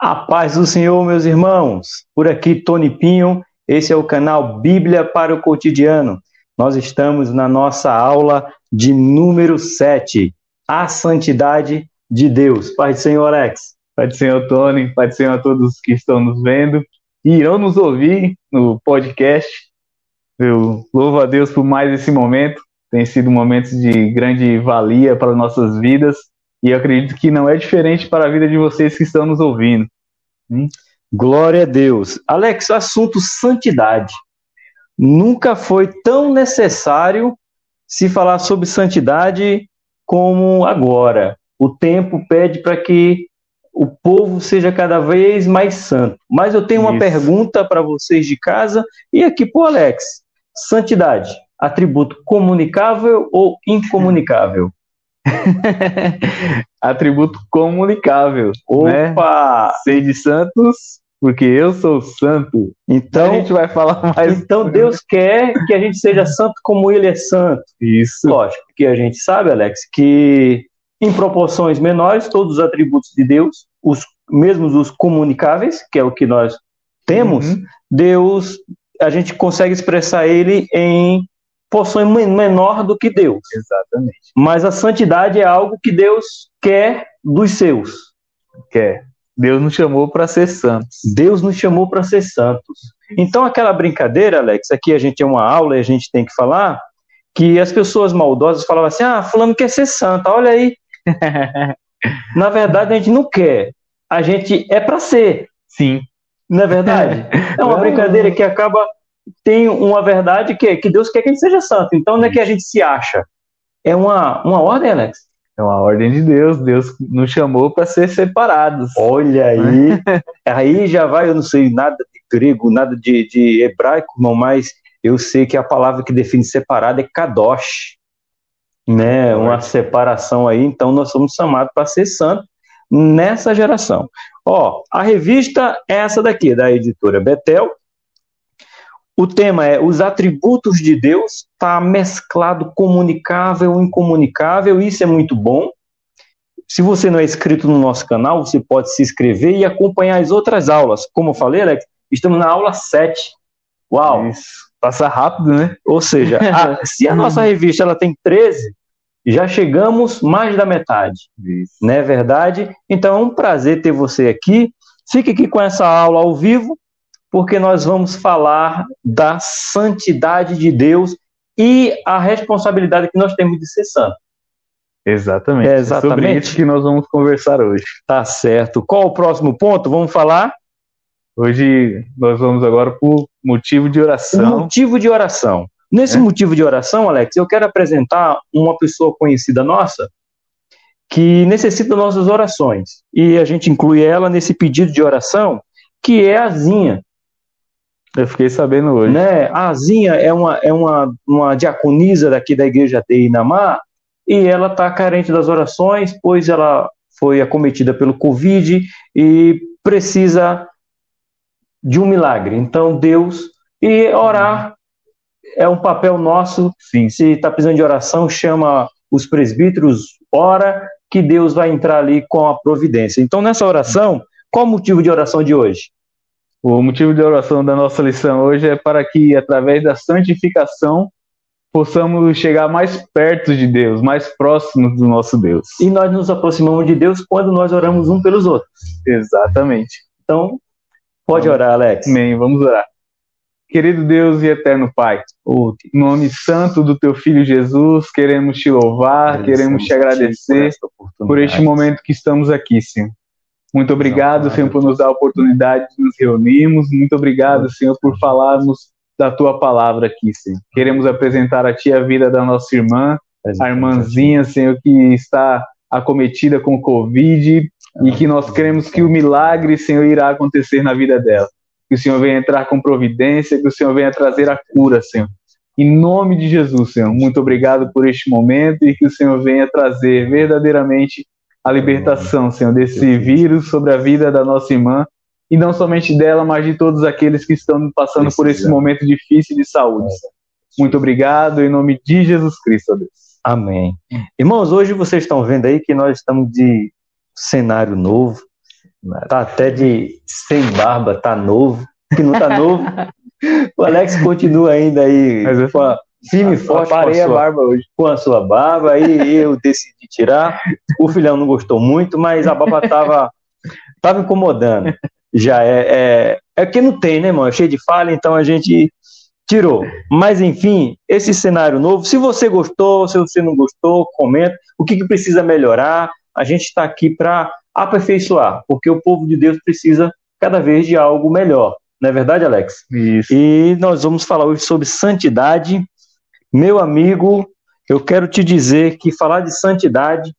A paz do Senhor, meus irmãos. Por aqui, Tony Pinho. Esse é o canal Bíblia para o Cotidiano. Nós estamos na nossa aula de número 7, A Santidade de Deus. Pai do Senhor, Alex. Pai do Senhor, Tony. Pai do Senhor a todos que estão nos vendo e irão nos ouvir no podcast. Eu louvo a Deus por mais esse momento. Tem sido um momento de grande valia para nossas vidas e eu acredito que não é diferente para a vida de vocês que estão nos ouvindo. Hum? Glória a Deus. Alex, assunto santidade. Nunca foi tão necessário se falar sobre santidade como agora. O tempo pede para que o povo seja cada vez mais santo. Mas eu tenho uma Isso. pergunta para vocês de casa e aqui para o Alex. Santidade, atributo comunicável ou incomunicável? Atributo comunicável. Opa! Né? Sei de santos, porque eu sou santo. Então a gente vai falar mais. Então Deus quer que a gente seja santo como Ele é santo. Isso. Lógico, porque a gente sabe, Alex, que em proporções menores, todos os atributos de Deus, os mesmos os comunicáveis, que é o que nós temos, uhum. Deus, a gente consegue expressar ele em possui menor do que Deus. Exatamente. Mas a santidade é algo que Deus quer dos seus. Quer. Deus nos chamou para ser santos. Deus nos chamou para ser santos. Então, aquela brincadeira, Alex, aqui a gente é uma aula e a gente tem que falar que as pessoas maldosas falavam assim: ah, Fulano quer ser santa, olha aí. Na verdade, a gente não quer. A gente é para ser. Sim. Não é verdade? É uma brincadeira que acaba tem uma verdade que é que Deus quer que a gente seja santo. Então não é que a gente se acha. É uma, uma ordem, Alex? É uma ordem de Deus. Deus nos chamou para ser separados. Olha aí. aí já vai, eu não sei nada de grego, nada de, de hebraico, não, mas eu sei que a palavra que define separado é kadosh. Né? Uma separação aí. Então nós somos chamados para ser santo nessa geração. Ó, a revista é essa daqui, da editora Betel, o tema é os atributos de Deus, está mesclado comunicável, incomunicável, isso é muito bom. Se você não é inscrito no nosso canal, você pode se inscrever e acompanhar as outras aulas. Como eu falei, Alex, estamos na aula 7. Uau! Isso. Passa rápido, né? Ou seja, a, se a nossa revista ela tem 13, já chegamos mais da metade. Isso. Não é verdade? Então é um prazer ter você aqui. Fique aqui com essa aula ao vivo porque nós vamos falar da santidade de Deus e a responsabilidade que nós temos de ser santo. Exatamente. É exatamente. É sobre isso que nós vamos conversar hoje. Tá certo. Qual o próximo ponto? Vamos falar? Hoje nós vamos agora para o motivo de oração. O motivo de oração. Nesse é. motivo de oração, Alex, eu quero apresentar uma pessoa conhecida nossa que necessita das nossas orações. E a gente inclui ela nesse pedido de oração, que é a Zinha. Eu fiquei sabendo hoje. Né? A Azinha é uma, é uma, uma diaconisa daqui da igreja de Inamar e ela está carente das orações, pois ela foi acometida pelo Covid e precisa de um milagre. Então, Deus. E orar é um papel nosso. Sim. Se está precisando de oração, chama os presbíteros, ora, que Deus vai entrar ali com a providência. Então, nessa oração, qual o motivo de oração de hoje? O motivo de oração da nossa lição hoje é para que, através da santificação, possamos chegar mais perto de Deus, mais próximos do nosso Deus. E nós nos aproximamos de Deus quando nós oramos um pelos outros. Exatamente. Então, pode orar, Alex. Amém. Vamos orar. Querido Deus e eterno Pai, o nome santo do teu filho Jesus, queremos te louvar, queremos te agradecer por, por este momento que estamos aqui, Senhor. Muito obrigado, Senhor, por nos dar a oportunidade de nos reunirmos. Muito obrigado, Senhor, por falarmos da tua palavra aqui, Senhor. Queremos apresentar a ti a vida da nossa irmã, a irmãzinha, Senhor, que está acometida com Covid e que nós queremos que o milagre, Senhor, irá acontecer na vida dela. Que o Senhor venha entrar com providência, que o Senhor venha trazer a cura, Senhor. Em nome de Jesus, Senhor, muito obrigado por este momento e que o Senhor venha trazer verdadeiramente a libertação, Senhor, desse vírus sobre a vida da nossa irmã e não somente dela, mas de todos aqueles que estão passando por esse momento difícil de saúde. Muito obrigado, em nome de Jesus Cristo, Deus. Amém. Irmãos, hoje vocês estão vendo aí que nós estamos de cenário novo, Tá até de sem barba, tá novo. Que não tá novo. o Alex continua ainda aí Mas com a, firme e forte. Parei a, sua, barba hoje. Com a sua barba, aí eu decidi tirar. O filhão não gostou muito, mas a barba tava, tava incomodando. Já é, é. É que não tem, né, irmão? É cheio de falha, então a gente tirou. Mas, enfim, esse cenário novo, se você gostou, se você não gostou, comenta. O que, que precisa melhorar? A gente está aqui para aperfeiçoar, porque o povo de Deus precisa cada vez de algo melhor. Não é verdade, Alex? Isso. E nós vamos falar hoje sobre santidade. Meu amigo, eu quero te dizer que falar de santidade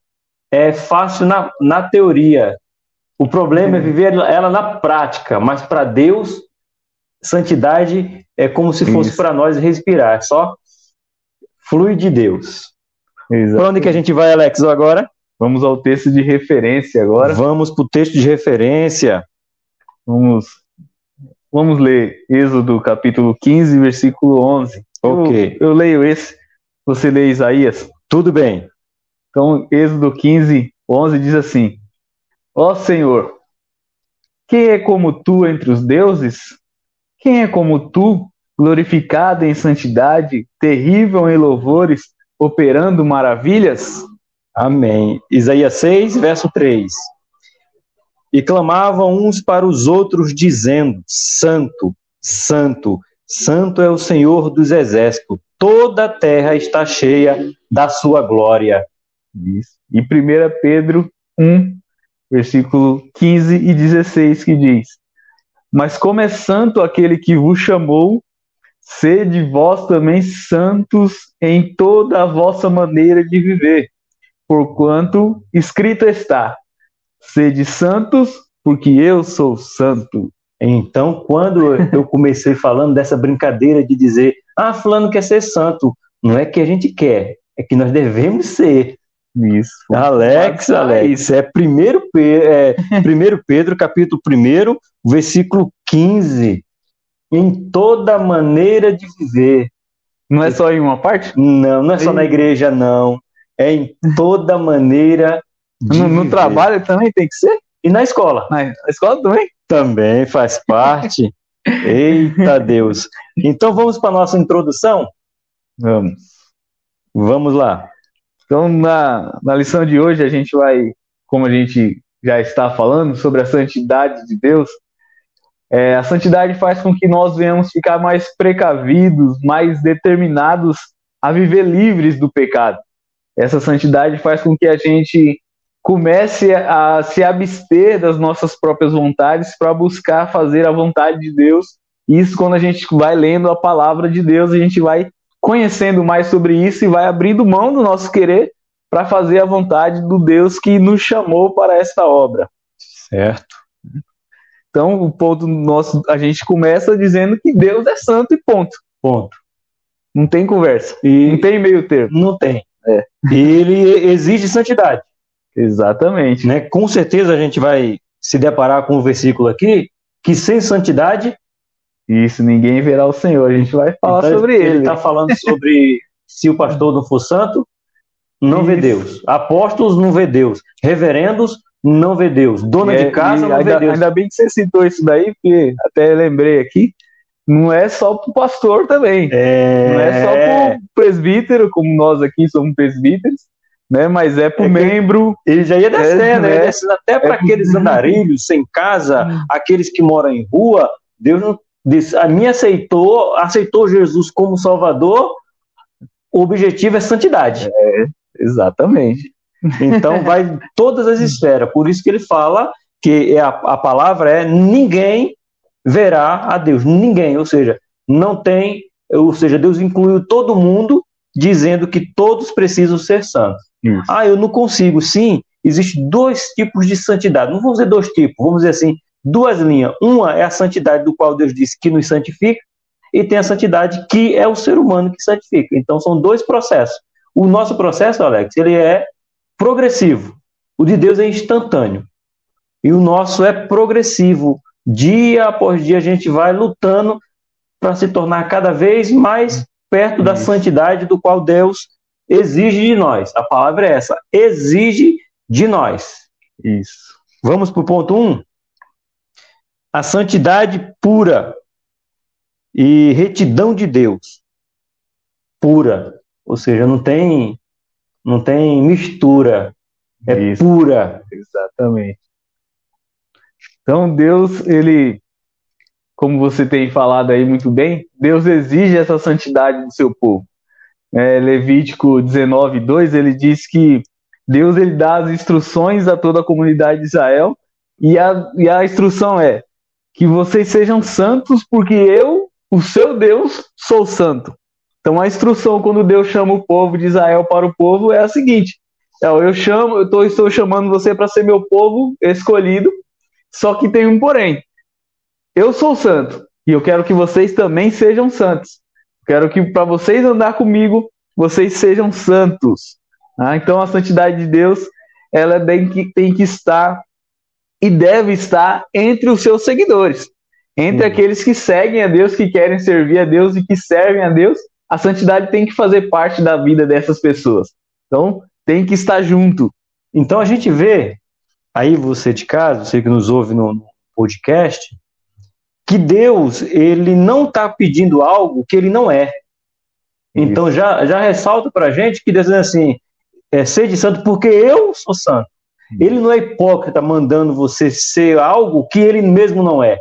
é fácil na, na teoria. O problema é viver ela na prática, mas para Deus, santidade é como se fosse para nós respirar, só flui de Deus. Para onde que a gente vai, Alex, agora? Vamos ao texto de referência agora. Vamos para o texto de referência. Vamos, vamos ler Êxodo capítulo 15, versículo 11. Ok. Eu, eu leio esse, você lê Isaías. Tudo bem. Então, Êxodo 15, 11 diz assim: Ó Senhor, quem é como tu entre os deuses? Quem é como tu, glorificado em santidade, terrível em louvores, operando maravilhas? Amém. Isaías 6, verso 3. E clamavam uns para os outros, dizendo: Santo, Santo, Santo é o Senhor dos exércitos, toda a terra está cheia da sua glória. Isso. E 1 Pedro 1, versículo 15 e 16, que diz: Mas como é santo aquele que vos chamou, sede vós também santos em toda a vossa maneira de viver porquanto escrito está: sede santos, porque eu sou santo. Então, quando eu comecei falando dessa brincadeira de dizer, ah, fulano quer ser santo, não é que a gente quer, é que nós devemos ser. Isso. Alex, Alex, é 1 Pedro, é, primeiro Pedro, capítulo 1, versículo 15. Em toda maneira de viver. Não é só em uma parte? Não, não é só na igreja, não é em toda maneira. No, no, trabalho também tem que ser? E na escola? Na, na escola também? Também faz parte. Eita Deus. Então vamos para a nossa introdução? Vamos. Vamos lá. Então, na, na lição de hoje, a gente vai, como a gente já está falando, sobre a santidade de Deus. É, a santidade faz com que nós venhamos ficar mais precavidos, mais determinados a viver livres do pecado. Essa santidade faz com que a gente comece a se abster das nossas próprias vontades para buscar fazer a vontade de Deus. Isso quando a gente vai lendo a palavra de Deus, a gente vai conhecendo mais sobre isso e vai abrindo mão do nosso querer para fazer a vontade do Deus que nos chamou para esta obra. Certo. Então, o ponto nosso, a gente começa dizendo que Deus é santo e ponto. Ponto. Não tem conversa. E não tem meio termo. Não tem. É. Ele exige santidade. Exatamente. Né? Com certeza a gente vai se deparar com um versículo aqui que sem santidade. Isso, ninguém verá o Senhor. A gente vai falar então, sobre ele. Ele está falando sobre se o pastor não for santo, não Isso. vê Deus. Apóstolos não vê Deus. Reverendos não vê Deus. Dona de casa não ainda, vê Deus. Ainda bem que você citou isso daí, porque até lembrei aqui não é só para o pastor também. É... Não é só para o presbítero, como nós aqui somos presbíteros, né? Mas é para o é membro. Ele já ia descendo, é, né? descendo até para é aqueles andarilhos sem casa, hum. aqueles que moram em rua. Deus não disse, a mim aceitou, aceitou Jesus como Salvador. O objetivo é santidade. É, exatamente. Então vai todas as esferas. Por isso que ele fala que a, a palavra é ninguém verá a Deus. Ninguém, ou seja, não tem, ou seja, Deus incluiu todo mundo dizendo que todos precisam ser santos. Isso. Ah, eu não consigo. Sim, existem dois tipos de santidade. Não vamos dizer dois tipos, vamos dizer assim, duas linhas. Uma é a santidade do qual Deus disse que nos santifica, e tem a santidade que é o ser humano que santifica. Então são dois processos. O nosso processo, Alex, ele é progressivo. O de Deus é instantâneo. E o nosso é progressivo. Dia após dia a gente vai lutando para se tornar cada vez mais perto da santidade do qual Deus exige de nós. A palavra é essa: exige de nós. Isso. Vamos para o ponto 1? Um? a santidade pura e retidão de Deus pura, ou seja, não tem não tem mistura, é Isso. pura. Exatamente. Então Deus, ele, como você tem falado aí muito bem, Deus exige essa santidade do seu povo. É, Levítico 19, 2, ele diz que Deus ele dá as instruções a toda a comunidade de Israel, e a, e a instrução é que vocês sejam santos, porque eu, o seu Deus, sou santo. Então a instrução quando Deus chama o povo de Israel para o povo é a seguinte: é, eu chamo, eu tô, estou chamando você para ser meu povo escolhido, só que tem um porém. Eu sou santo e eu quero que vocês também sejam santos. Quero que para vocês andar comigo, vocês sejam santos. Ah, então a santidade de Deus, ela tem que, tem que estar e deve estar entre os seus seguidores, entre uhum. aqueles que seguem a Deus, que querem servir a Deus e que servem a Deus. A santidade tem que fazer parte da vida dessas pessoas. Então, tem que estar junto. Então a gente vê, aí você de casa, você que nos ouve no podcast, que Deus ele não está pedindo algo que ele não é. Então já, já ressalta para a gente que Deus diz assim, é, de santo porque eu sou santo. Ele não é hipócrita mandando você ser algo que ele mesmo não é.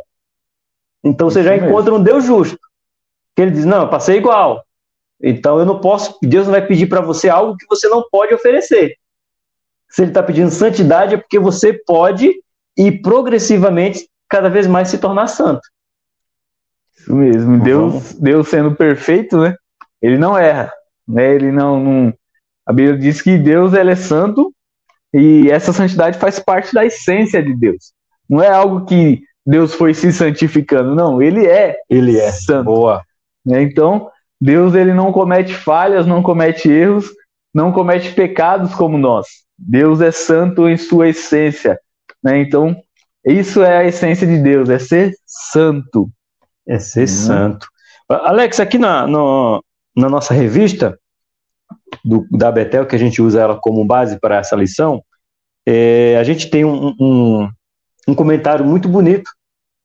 Então você já encontra um Deus justo. Que ele diz, não, para ser igual. Então eu não posso, Deus não vai pedir para você algo que você não pode oferecer. Se ele está pedindo santidade é porque você pode e progressivamente cada vez mais se tornar santo. Isso mesmo. Uhum. Deus, Deus sendo perfeito, né? Ele não erra, né? Ele não, não... a Bíblia diz que Deus ele é santo e essa santidade faz parte da essência de Deus. Não é algo que Deus foi se santificando, não. Ele é. Ele é. Santo. Boa. Né? Então Deus ele não comete falhas, não comete erros, não comete pecados como nós. Deus é santo em sua essência. Né? Então, isso é a essência de Deus, é ser santo. É ser uhum. santo. Alex, aqui na, no, na nossa revista do, da Betel, que a gente usa ela como base para essa lição, é, a gente tem um, um, um comentário muito bonito,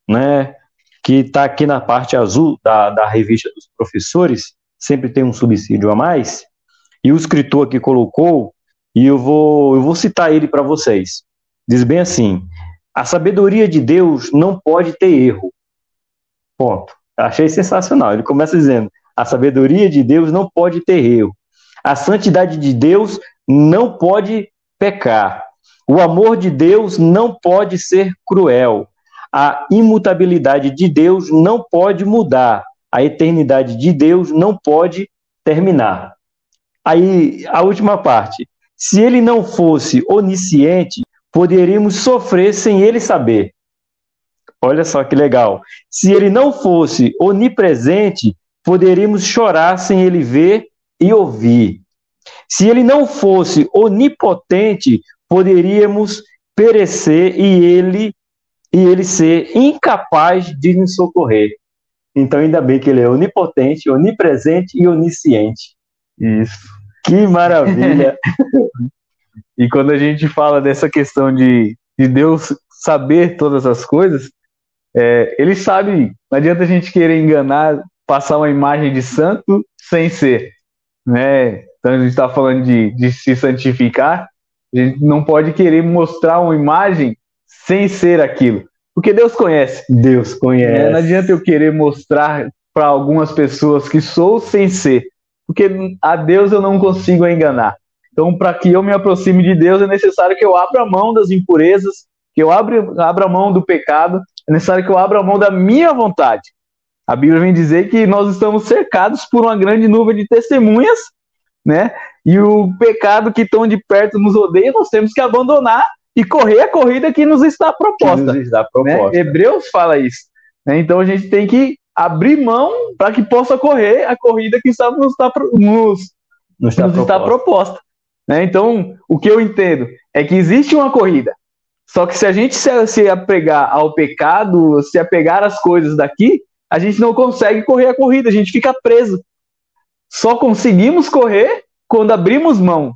né? que está aqui na parte azul da, da revista dos professores, sempre tem um subsídio a mais, e o escritor aqui colocou, e eu vou, eu vou citar ele para vocês. Diz bem assim: a sabedoria de Deus não pode ter erro. Ponto. Achei sensacional. Ele começa dizendo: a sabedoria de Deus não pode ter erro. A santidade de Deus não pode pecar. O amor de Deus não pode ser cruel a imutabilidade de Deus não pode mudar, a eternidade de Deus não pode terminar. Aí, a última parte. Se ele não fosse onisciente, poderíamos sofrer sem ele saber. Olha só que legal. Se ele não fosse onipresente, poderíamos chorar sem ele ver e ouvir. Se ele não fosse onipotente, poderíamos perecer e ele e ele ser incapaz de nos socorrer. Então, ainda bem que ele é onipotente, onipresente e onisciente. Isso. Que maravilha! e quando a gente fala dessa questão de, de Deus saber todas as coisas, é, ele sabe, não adianta a gente querer enganar, passar uma imagem de santo sem ser. Né? Então a gente está falando de, de se santificar, a gente não pode querer mostrar uma imagem sem ser aquilo. Porque Deus conhece. Deus conhece. É, não adianta eu querer mostrar para algumas pessoas que sou sem ser. Porque a Deus eu não consigo enganar. Então, para que eu me aproxime de Deus, é necessário que eu abra mão das impurezas, que eu abra, abra mão do pecado, é necessário que eu abra mão da minha vontade. A Bíblia vem dizer que nós estamos cercados por uma grande nuvem de testemunhas, né? E o pecado que tão de perto nos odeia, nós temos que abandonar e correr a corrida que nos está proposta. Nos está né? proposta. Né? Hebreus fala isso. Né? Então a gente tem que abrir mão para que possa correr a corrida que está, nos, está, nos, nos, está, nos proposta. está proposta. Né? Então, o que eu entendo é que existe uma corrida. Só que se a gente se, se apegar ao pecado, se apegar às coisas daqui, a gente não consegue correr a corrida, a gente fica preso. Só conseguimos correr quando abrimos mão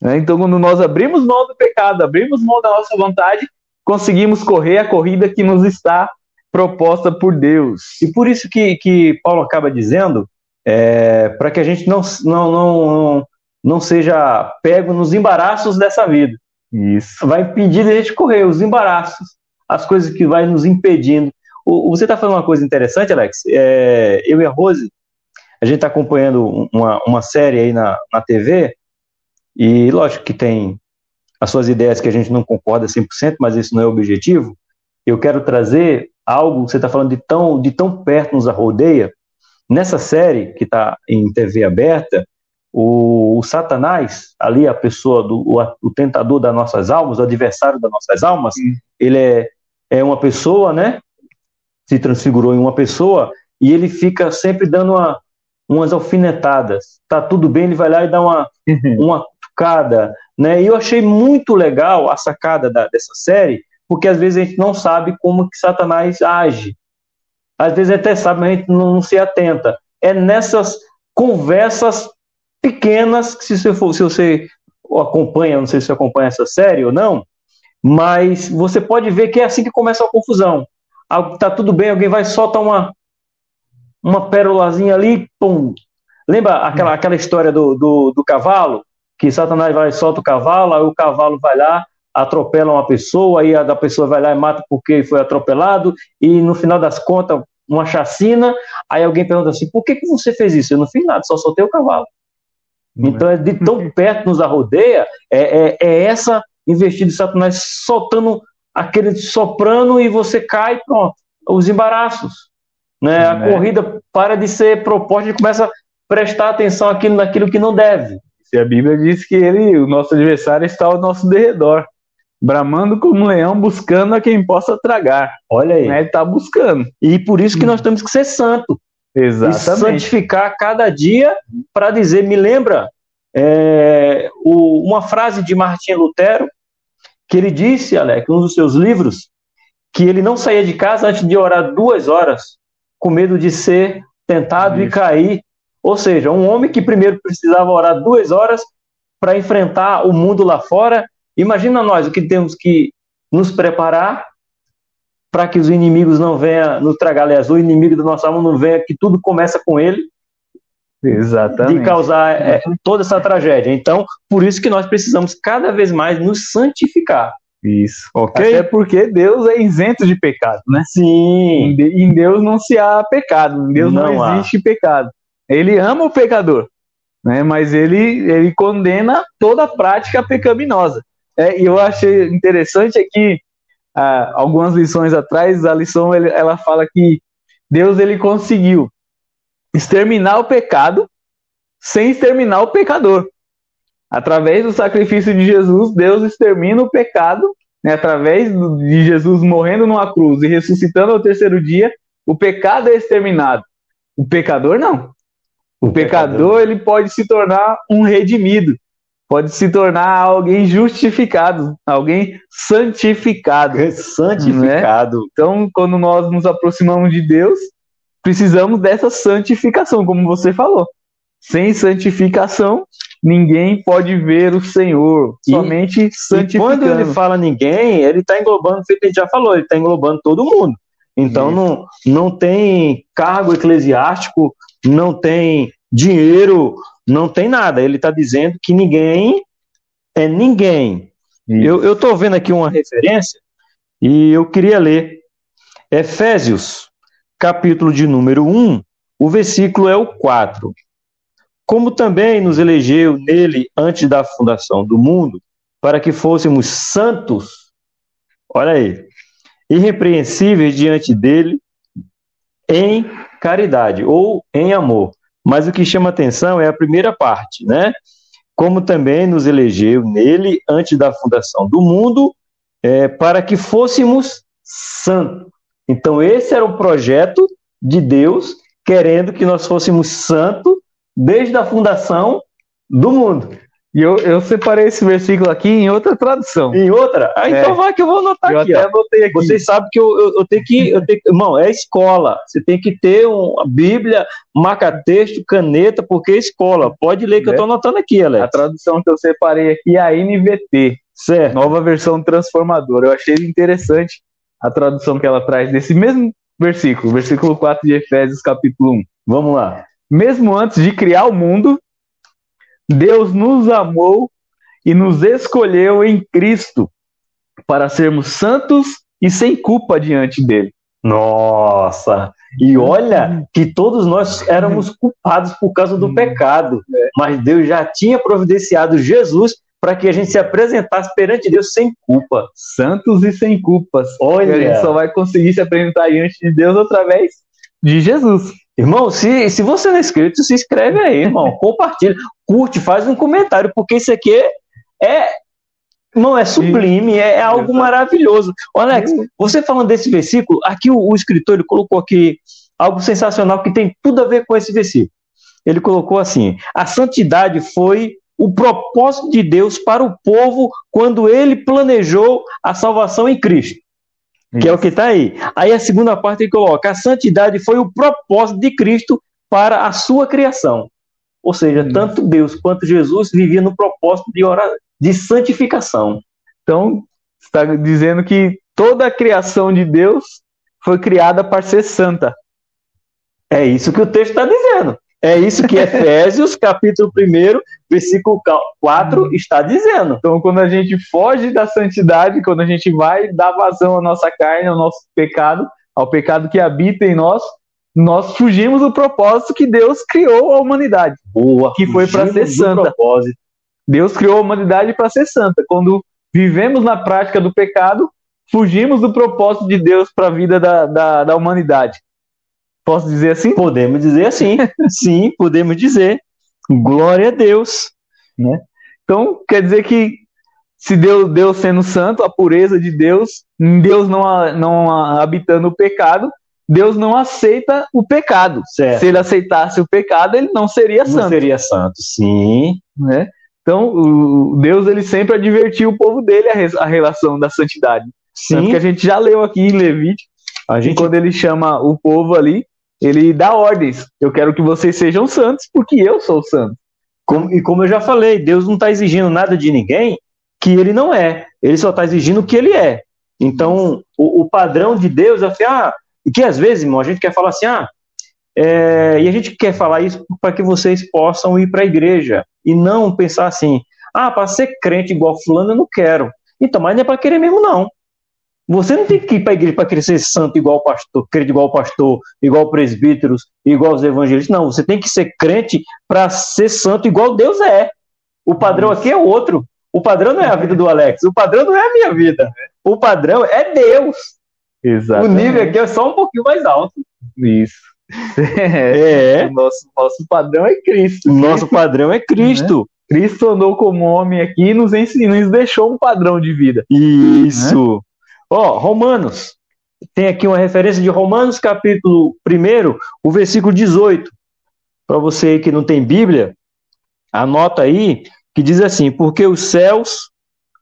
né? Então, quando nós abrimos mão do pecado, abrimos mão da nossa vontade, conseguimos correr a corrida que nos está proposta por Deus. E por isso que, que Paulo acaba dizendo, é, para que a gente não, não, não, não seja pego nos embaraços dessa vida. Isso. Vai impedir a gente correr, os embaraços, as coisas que vai nos impedindo. O, você está falando uma coisa interessante, Alex. É, eu e a Rose, a gente está acompanhando uma, uma série aí na, na TV, e lógico que tem as suas ideias que a gente não concorda 100%, mas isso não é o objetivo. Eu quero trazer algo, você está falando de tão, de tão perto nos arrodeia. Nessa série, que está em TV aberta, o, o, Satanás, ali a pessoa, do, o, o, tentador das nossas almas, o adversário das nossas almas, Sim. ele é, é uma pessoa, né? Se transfigurou em uma pessoa e ele fica sempre dando uma, umas alfinetadas. Tá tudo bem, ele vai lá e dá uma, uma sacada, né? E eu achei muito legal a sacada da, dessa série, porque às vezes a gente não sabe como que Satanás age. Às vezes até sabe, mas a gente não, não se atenta. É nessas conversas pequenas que se você, for, se você acompanha, não sei se você acompanha essa série ou não, mas você pode ver que é assim que começa a confusão. Tá tudo bem, alguém vai soltar uma uma pérolazinha ali, pum. Lembra aquela, aquela história do, do, do cavalo? que Satanás vai solta o cavalo, aí o cavalo vai lá, atropela uma pessoa, aí a da pessoa vai lá e mata porque foi atropelado, e no final das contas, uma chacina, aí alguém pergunta assim, por que, que você fez isso? Eu não fiz nada, só soltei o cavalo. Então, é de tão perto nos arrodeia, é, é, é essa investida de Satanás soltando aquele soprano e você cai, pronto, os embaraços. Né? a é. corrida para de ser proposta e começa a prestar atenção aquilo, naquilo que não deve. E a Bíblia diz que ele, o nosso adversário, está ao nosso derredor, bramando como um leão, buscando a quem possa tragar. Olha aí. Né? Ele está buscando. E por isso que nós temos que ser santo. Exatamente. E santificar cada dia para dizer, me lembra é, o, uma frase de Martim Lutero, que ele disse, Alex, um dos seus livros, que ele não saía de casa antes de orar duas horas, com medo de ser tentado Isso. e cair ou seja, um homem que primeiro precisava orar duas horas para enfrentar o mundo lá fora. Imagina nós o que temos que nos preparar para que os inimigos não venham nos tragar, aliás, o inimigo da nossa alma não venha, que tudo começa com ele. Exatamente. De causar é, toda essa tragédia. Então, por isso que nós precisamos cada vez mais nos santificar. Isso, ok? Até porque Deus é isento de pecado, né? Sim. Em Deus não se há pecado, em Deus não, não existe pecado. Ele ama o pecador, né? mas ele, ele condena toda prática pecaminosa. É, e eu achei interessante é que ah, algumas lições atrás, a lição ele, ela fala que Deus ele conseguiu exterminar o pecado sem exterminar o pecador. Através do sacrifício de Jesus, Deus extermina o pecado, né, através de Jesus morrendo numa cruz e ressuscitando ao terceiro dia, o pecado é exterminado. O pecador não. O pecador ele pode se tornar um redimido, pode se tornar alguém justificado, alguém santificado. Santificado. Né? Então, quando nós nos aproximamos de Deus, precisamos dessa santificação, como você falou. Sem santificação, ninguém pode ver o Senhor, e, somente santificando. E quando ele fala ninguém, ele está englobando, feito a gente já falou, ele está englobando todo mundo. Então não, não tem cargo eclesiástico, não tem dinheiro, não tem nada. Ele está dizendo que ninguém é ninguém. Isso. Eu estou vendo aqui uma referência e eu queria ler Efésios, capítulo de número 1, o versículo é o 4. Como também nos elegeu nele antes da fundação do mundo, para que fôssemos santos, olha aí, irrepreensíveis diante dele em caridade ou em amor. Mas o que chama atenção é a primeira parte, né? Como também nos elegeu nele antes da fundação do mundo, é, para que fôssemos santos. Então, esse era o projeto de Deus, querendo que nós fôssemos santos desde a fundação do mundo. E eu, eu separei esse versículo aqui em outra tradução. Em outra? Ah, então é. vai que eu vou anotar eu aqui. Eu até anotei aqui. Vocês sabem que eu, eu, eu, tenho que. Eu tenho, irmão, é escola. Você tem que ter uma Bíblia, marca-texto, caneta, porque é escola. Pode ler que é. eu estou anotando aqui, Alex. A tradução que eu separei aqui é a NVT. Certo. Nova versão transformadora. Eu achei interessante a tradução que ela traz desse mesmo versículo, versículo 4 de Efésios, capítulo 1. Vamos lá. Mesmo antes de criar o mundo, Deus nos amou e nos escolheu em Cristo para sermos santos e sem culpa diante dele. Nossa! E olha que todos nós éramos culpados por causa do pecado, mas Deus já tinha providenciado Jesus para que a gente se apresentasse perante Deus sem culpa. Santos e sem culpas. Olha, a gente só vai conseguir se apresentar diante de Deus através de Jesus. Irmão, se, se você não é inscrito, se inscreve aí, irmão. Compartilha, curte, faz um comentário, porque isso aqui é, não é sublime, é, é algo maravilhoso. Ô, Alex, você falando desse versículo, aqui o, o escritor ele colocou aqui algo sensacional que tem tudo a ver com esse versículo. Ele colocou assim: a santidade foi o propósito de Deus para o povo quando ele planejou a salvação em Cristo. Que é o que está aí. Aí a segunda parte ele coloca: a santidade foi o propósito de Cristo para a sua criação. Ou seja, Isso. tanto Deus quanto Jesus viviam no propósito de, orar, de santificação. Então, está dizendo que toda a criação de Deus foi criada para ser santa. É isso que o texto está dizendo. É isso que Efésios, capítulo 1, versículo 4, está dizendo. Então, quando a gente foge da santidade, quando a gente vai dar vazão à nossa carne, ao nosso pecado, ao pecado que habita em nós, nós fugimos do propósito que Deus criou a humanidade. Boa, que foi para ser santa. Propósito. Deus criou a humanidade para ser santa. Quando vivemos na prática do pecado, fugimos do propósito de Deus para a vida da, da, da humanidade. Posso dizer assim? Podemos dizer assim. Sim, podemos dizer. Glória a Deus. Né? Então, quer dizer que se Deus, Deus sendo santo, a pureza de Deus, Deus não, não habitando o pecado, Deus não aceita o pecado. Certo. Se ele aceitasse o pecado, ele não seria não santo. Não seria santo, sim. Né? Então, o Deus ele sempre advertiu o povo dele a, a relação da santidade. Sim. Tanto que a gente já leu aqui em Levítico, a gente... quando ele chama o povo ali, ele dá ordens. Eu quero que vocês sejam santos, porque eu sou santo. Como, e como eu já falei, Deus não está exigindo nada de ninguém que ele não é. Ele só está exigindo o que ele é. Então, o, o, padrão de Deus é assim, ah, e que às vezes, irmão, a gente quer falar assim, ah, é, e a gente quer falar isso para que vocês possam ir para a igreja e não pensar assim, ah, para ser crente igual fulano eu não quero. Então, mas não é para querer mesmo, não. Você não tem que ir para a igreja para ser santo igual o pastor, crente igual o pastor, igual presbíteros, igual os evangelistas. Não, você tem que ser crente para ser santo igual Deus é. O padrão aqui é outro. O padrão não é a vida do Alex. O padrão não é a minha vida. O padrão é Deus. Exato. O nível aqui é só um pouquinho mais alto. Isso. É. O nosso, nosso padrão é Cristo. O nosso padrão é Cristo. Né? Cristo andou como homem aqui e nos ensinou, nos deixou um padrão de vida. Isso. Né? Ó, Romanos. Tem aqui uma referência de Romanos, capítulo 1, o versículo 18. Para você que não tem Bíblia, anota aí, que diz assim: Porque os céus,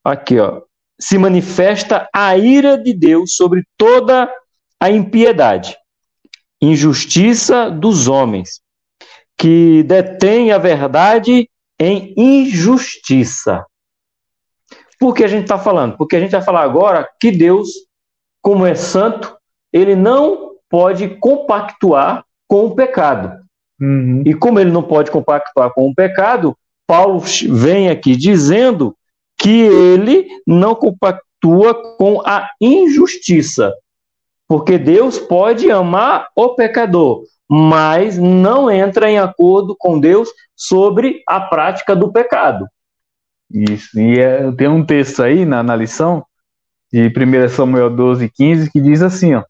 aqui, ó, se manifesta a ira de Deus sobre toda a impiedade, injustiça dos homens, que detém a verdade em injustiça. Por que a gente está falando? Porque a gente vai falar agora que Deus, como é santo, ele não pode compactuar com o pecado. Uhum. E como ele não pode compactuar com o pecado, Paulo vem aqui dizendo que ele não compactua com a injustiça. Porque Deus pode amar o pecador, mas não entra em acordo com Deus sobre a prática do pecado. Isso. E é, tem um texto aí na, na lição, de 1 Samuel 12, 15, que diz assim: ó,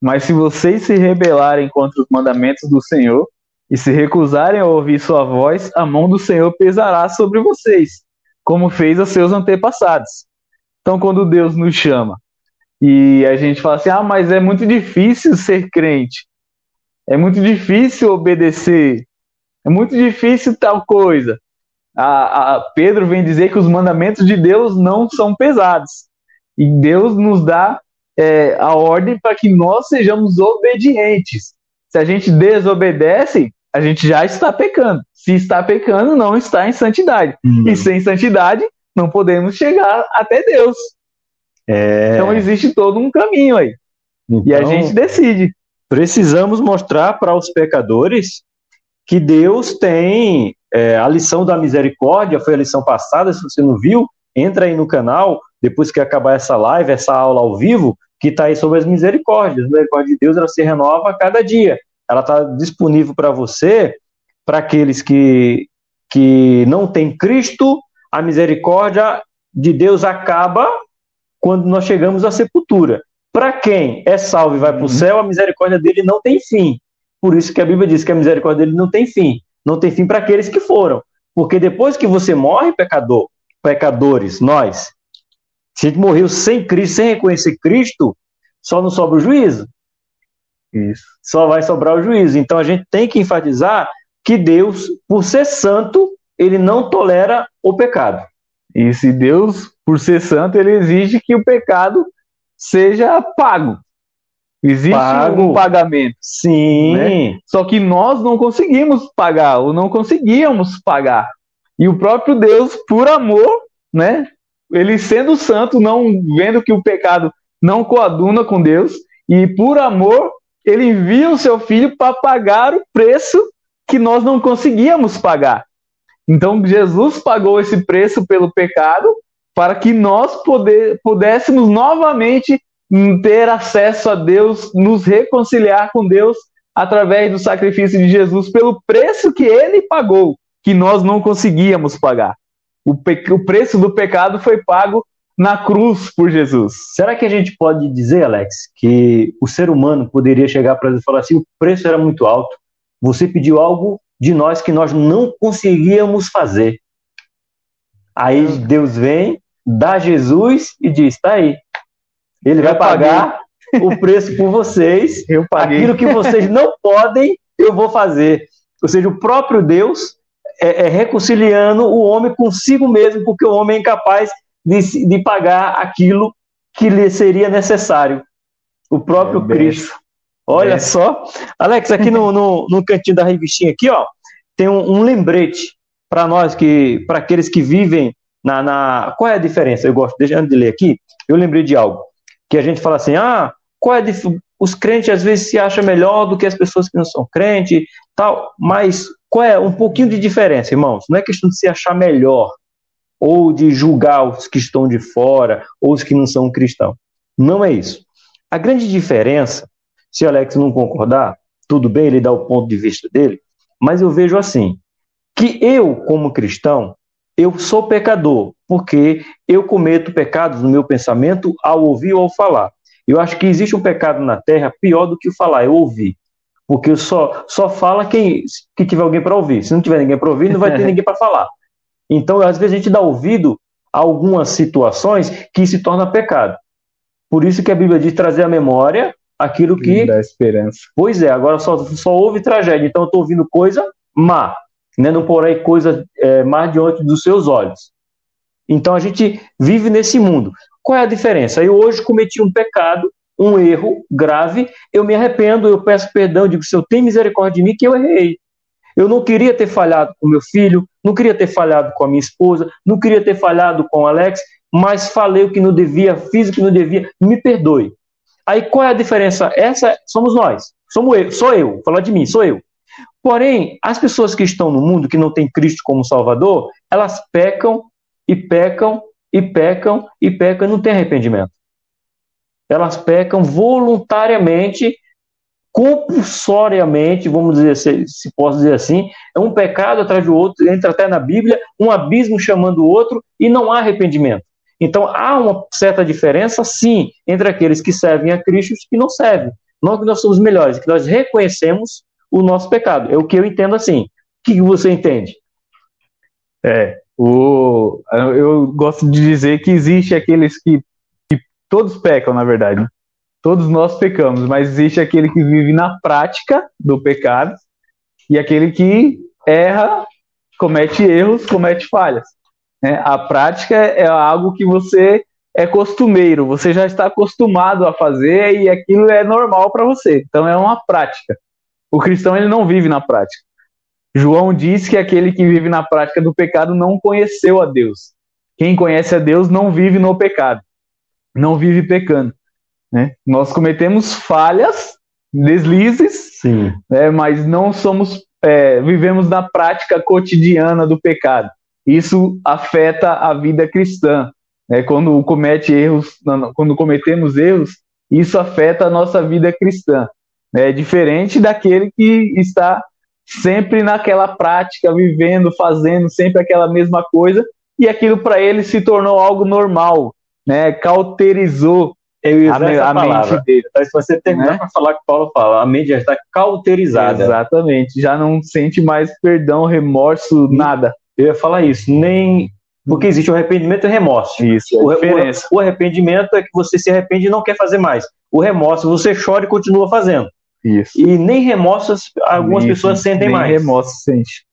Mas se vocês se rebelarem contra os mandamentos do Senhor e se recusarem a ouvir sua voz, a mão do Senhor pesará sobre vocês, como fez a seus antepassados. Então, quando Deus nos chama e a gente fala assim: ah, mas é muito difícil ser crente, é muito difícil obedecer, é muito difícil tal coisa a, a Pedro vem dizer que os mandamentos de Deus não são pesados. E Deus nos dá é, a ordem para que nós sejamos obedientes. Se a gente desobedece, a gente já está pecando. Se está pecando, não está em santidade. Uhum. E sem santidade, não podemos chegar até Deus. É... Então existe todo um caminho aí. Então, e a então, gente decide. Precisamos mostrar para os pecadores que Deus tem é, a lição da misericórdia, foi a lição passada, se você não viu, entra aí no canal, depois que acabar essa live, essa aula ao vivo, que está aí sobre as misericórdias. A misericórdia de Deus ela se renova a cada dia. Ela está disponível para você, para aqueles que, que não têm Cristo, a misericórdia de Deus acaba quando nós chegamos à sepultura. Para quem é salvo e vai para o uhum. céu, a misericórdia dele não tem fim. Por isso que a Bíblia diz que a misericórdia dele não tem fim. Não tem fim para aqueles que foram. Porque depois que você morre, pecador, pecadores, nós, se a gente morreu sem Cristo, sem reconhecer Cristo, só não sobra o juízo. Isso. Só vai sobrar o juízo. Então a gente tem que enfatizar que Deus, por ser santo, ele não tolera o pecado. E se Deus, por ser santo, ele exige que o pecado seja pago. Existe pago. um pagamento. Sim. Né? Só que nós não conseguimos pagar, ou não conseguíamos pagar. E o próprio Deus, por amor, né? Ele sendo santo, não vendo que o pecado não coaduna com Deus, e por amor, ele envia o seu filho para pagar o preço que nós não conseguíamos pagar. Então, Jesus pagou esse preço pelo pecado para que nós poder, pudéssemos novamente ter acesso a Deus, nos reconciliar com Deus através do sacrifício de Jesus pelo preço que ele pagou, que nós não conseguíamos pagar. O, o preço do pecado foi pago na cruz por Jesus. Será que a gente pode dizer, Alex, que o ser humano poderia chegar para Deus e falar assim: o preço era muito alto, você pediu algo de nós que nós não conseguíamos fazer. Aí Deus vem, dá Jesus e diz: tá aí. Ele vai pagar o preço por vocês. Eu paguei. Aquilo que vocês não podem, eu vou fazer. Ou seja, o próprio Deus é, é reconciliando o homem consigo mesmo, porque o homem é incapaz de, de pagar aquilo que lhe seria necessário. O próprio é Cristo. Olha é. só. Alex, aqui no, no, no, cantinho da revistinha aqui, ó, tem um, um lembrete para nós, que para aqueles que vivem na, na, Qual é a diferença? Eu gosto, deixando de ler aqui, eu lembrei de algo. Que a gente fala assim, ah, qual é os crentes às vezes se acham melhor do que as pessoas que não são crentes, tal, mas qual é um pouquinho de diferença, irmãos? Não é questão de se achar melhor ou de julgar os que estão de fora ou os que não são cristãos. Não é isso. A grande diferença, se o Alex não concordar, tudo bem, ele dá o ponto de vista dele, mas eu vejo assim, que eu, como cristão, eu sou pecador, porque eu cometo pecados no meu pensamento ao ouvir ou ao falar. Eu acho que existe um pecado na terra pior do que o falar, é ouvir. Porque só, só fala quem que tiver alguém para ouvir. Se não tiver ninguém para ouvir, não vai ter ninguém para falar. Então, às vezes, a gente dá ouvido a algumas situações que se torna pecado. Por isso que a Bíblia diz trazer à memória aquilo que. Dá esperança. Pois é, agora só, só houve tragédia. Então, eu estou ouvindo coisa má. Né? Não porém coisa é, má diante dos seus olhos. Então, a gente vive nesse mundo. Qual é a diferença? Eu hoje cometi um pecado, um erro grave, eu me arrependo, eu peço perdão, digo, Senhor, tem misericórdia de mim que eu errei. Eu não queria ter falhado com meu filho, não queria ter falhado com a minha esposa, não queria ter falhado com o Alex, mas falei o que não devia, fiz o que não devia, me perdoe. Aí qual é a diferença? Essa somos nós, somos eu, sou eu, falar de mim, sou eu. Porém, as pessoas que estão no mundo que não têm Cristo como Salvador, elas pecam e pecam e pecam e pecam e não tem arrependimento. Elas pecam voluntariamente compulsoriamente, vamos dizer, se, se posso dizer assim, é um pecado atrás do outro, entra até na Bíblia, um abismo chamando o outro e não há arrependimento. Então há uma certa diferença, sim, entre aqueles que servem a Cristo e os que não servem. Não que nós somos melhores, que nós reconhecemos o nosso pecado. É o que eu entendo assim. O que você entende? É, o, eu gosto de dizer que existe aqueles que, que todos pecam, na verdade. Todos nós pecamos, mas existe aquele que vive na prática do pecado e aquele que erra, comete erros, comete falhas. Né? A prática é algo que você é costumeiro, você já está acostumado a fazer e aquilo é normal para você. Então é uma prática. O cristão ele não vive na prática. João diz que aquele que vive na prática do pecado não conheceu a Deus. quem conhece a Deus não vive no pecado, não vive pecando. Né? Nós cometemos falhas, deslizes, Sim. Né, mas não somos, é, vivemos na prática cotidiana do pecado. Isso afeta a vida cristã. Né? Quando comete erros, quando cometemos erros, isso afeta a nossa vida cristã. É diferente daquele que está sempre naquela prática, vivendo, fazendo sempre aquela mesma coisa, e aquilo para ele se tornou algo normal, né? Cauterizou a, a mente dele. Então, se você terminar né? para falar que Paulo fala, a mente já está cauterizada. Exatamente, já não sente mais perdão, remorso, nada. Eu ia falar isso, nem porque existe o arrependimento e o remorso. Isso, é o. O, o, arrependimento é que você se arrepende e não quer fazer mais. O remorso, você chora e continua fazendo. Isso. E nem remorso algumas isso, pessoas sentem nem mais. Nem remorso sente.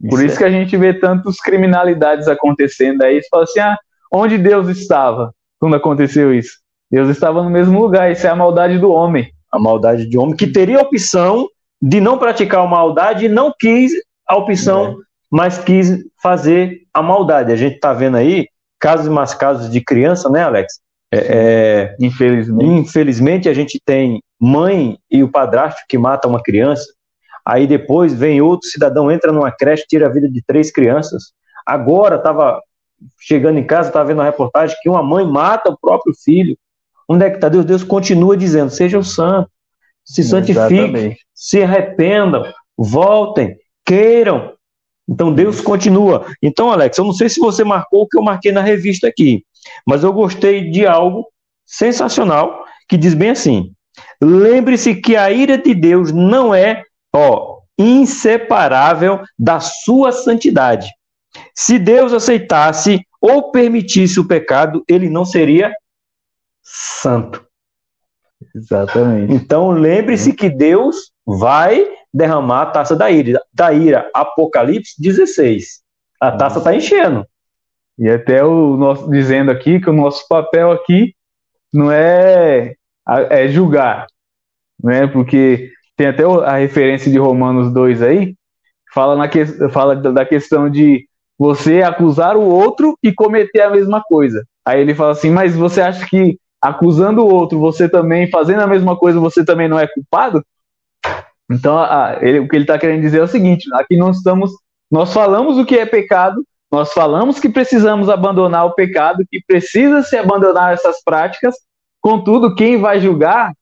Por isso, isso é. que a gente vê tantas criminalidades acontecendo aí. Você fala assim, ah, onde Deus estava quando aconteceu isso? Deus estava no mesmo lugar. Isso é a maldade do homem. A maldade de homem que teria a opção de não praticar a maldade e não quis a opção, é. mas quis fazer a maldade. A gente está vendo aí casos e mais casos de criança, né, Alex? É, é, infelizmente. infelizmente a gente tem mãe e o padrasto que mata uma criança, aí depois vem outro cidadão, entra numa creche, tira a vida de três crianças. Agora estava chegando em casa, estava vendo uma reportagem que uma mãe mata o próprio filho. Onde é que está Deus? Deus continua dizendo: sejam santos, se santifiquem, se arrependam, voltem, queiram. Então Deus continua. Então, Alex, eu não sei se você marcou o que eu marquei na revista aqui, mas eu gostei de algo sensacional que diz bem assim: Lembre-se que a ira de Deus não é, ó, inseparável da sua santidade. Se Deus aceitasse ou permitisse o pecado, ele não seria santo. Exatamente. Então lembre-se que Deus vai derramar a taça da ira. Da ira, Apocalipse 16. A taça está enchendo. E até o nosso dizendo aqui que o nosso papel aqui não é, é julgar, né? Porque tem até a referência de Romanos 2 aí, fala, na que, fala da questão de você acusar o outro e cometer a mesma coisa. Aí ele fala assim, mas você acha que acusando o outro, você também, fazendo a mesma coisa, você também não é culpado? Então, a, ele, o que ele está querendo dizer é o seguinte: aqui nós estamos, nós falamos o que é pecado, nós falamos que precisamos abandonar o pecado, que precisa se abandonar essas práticas, contudo, quem vai julgar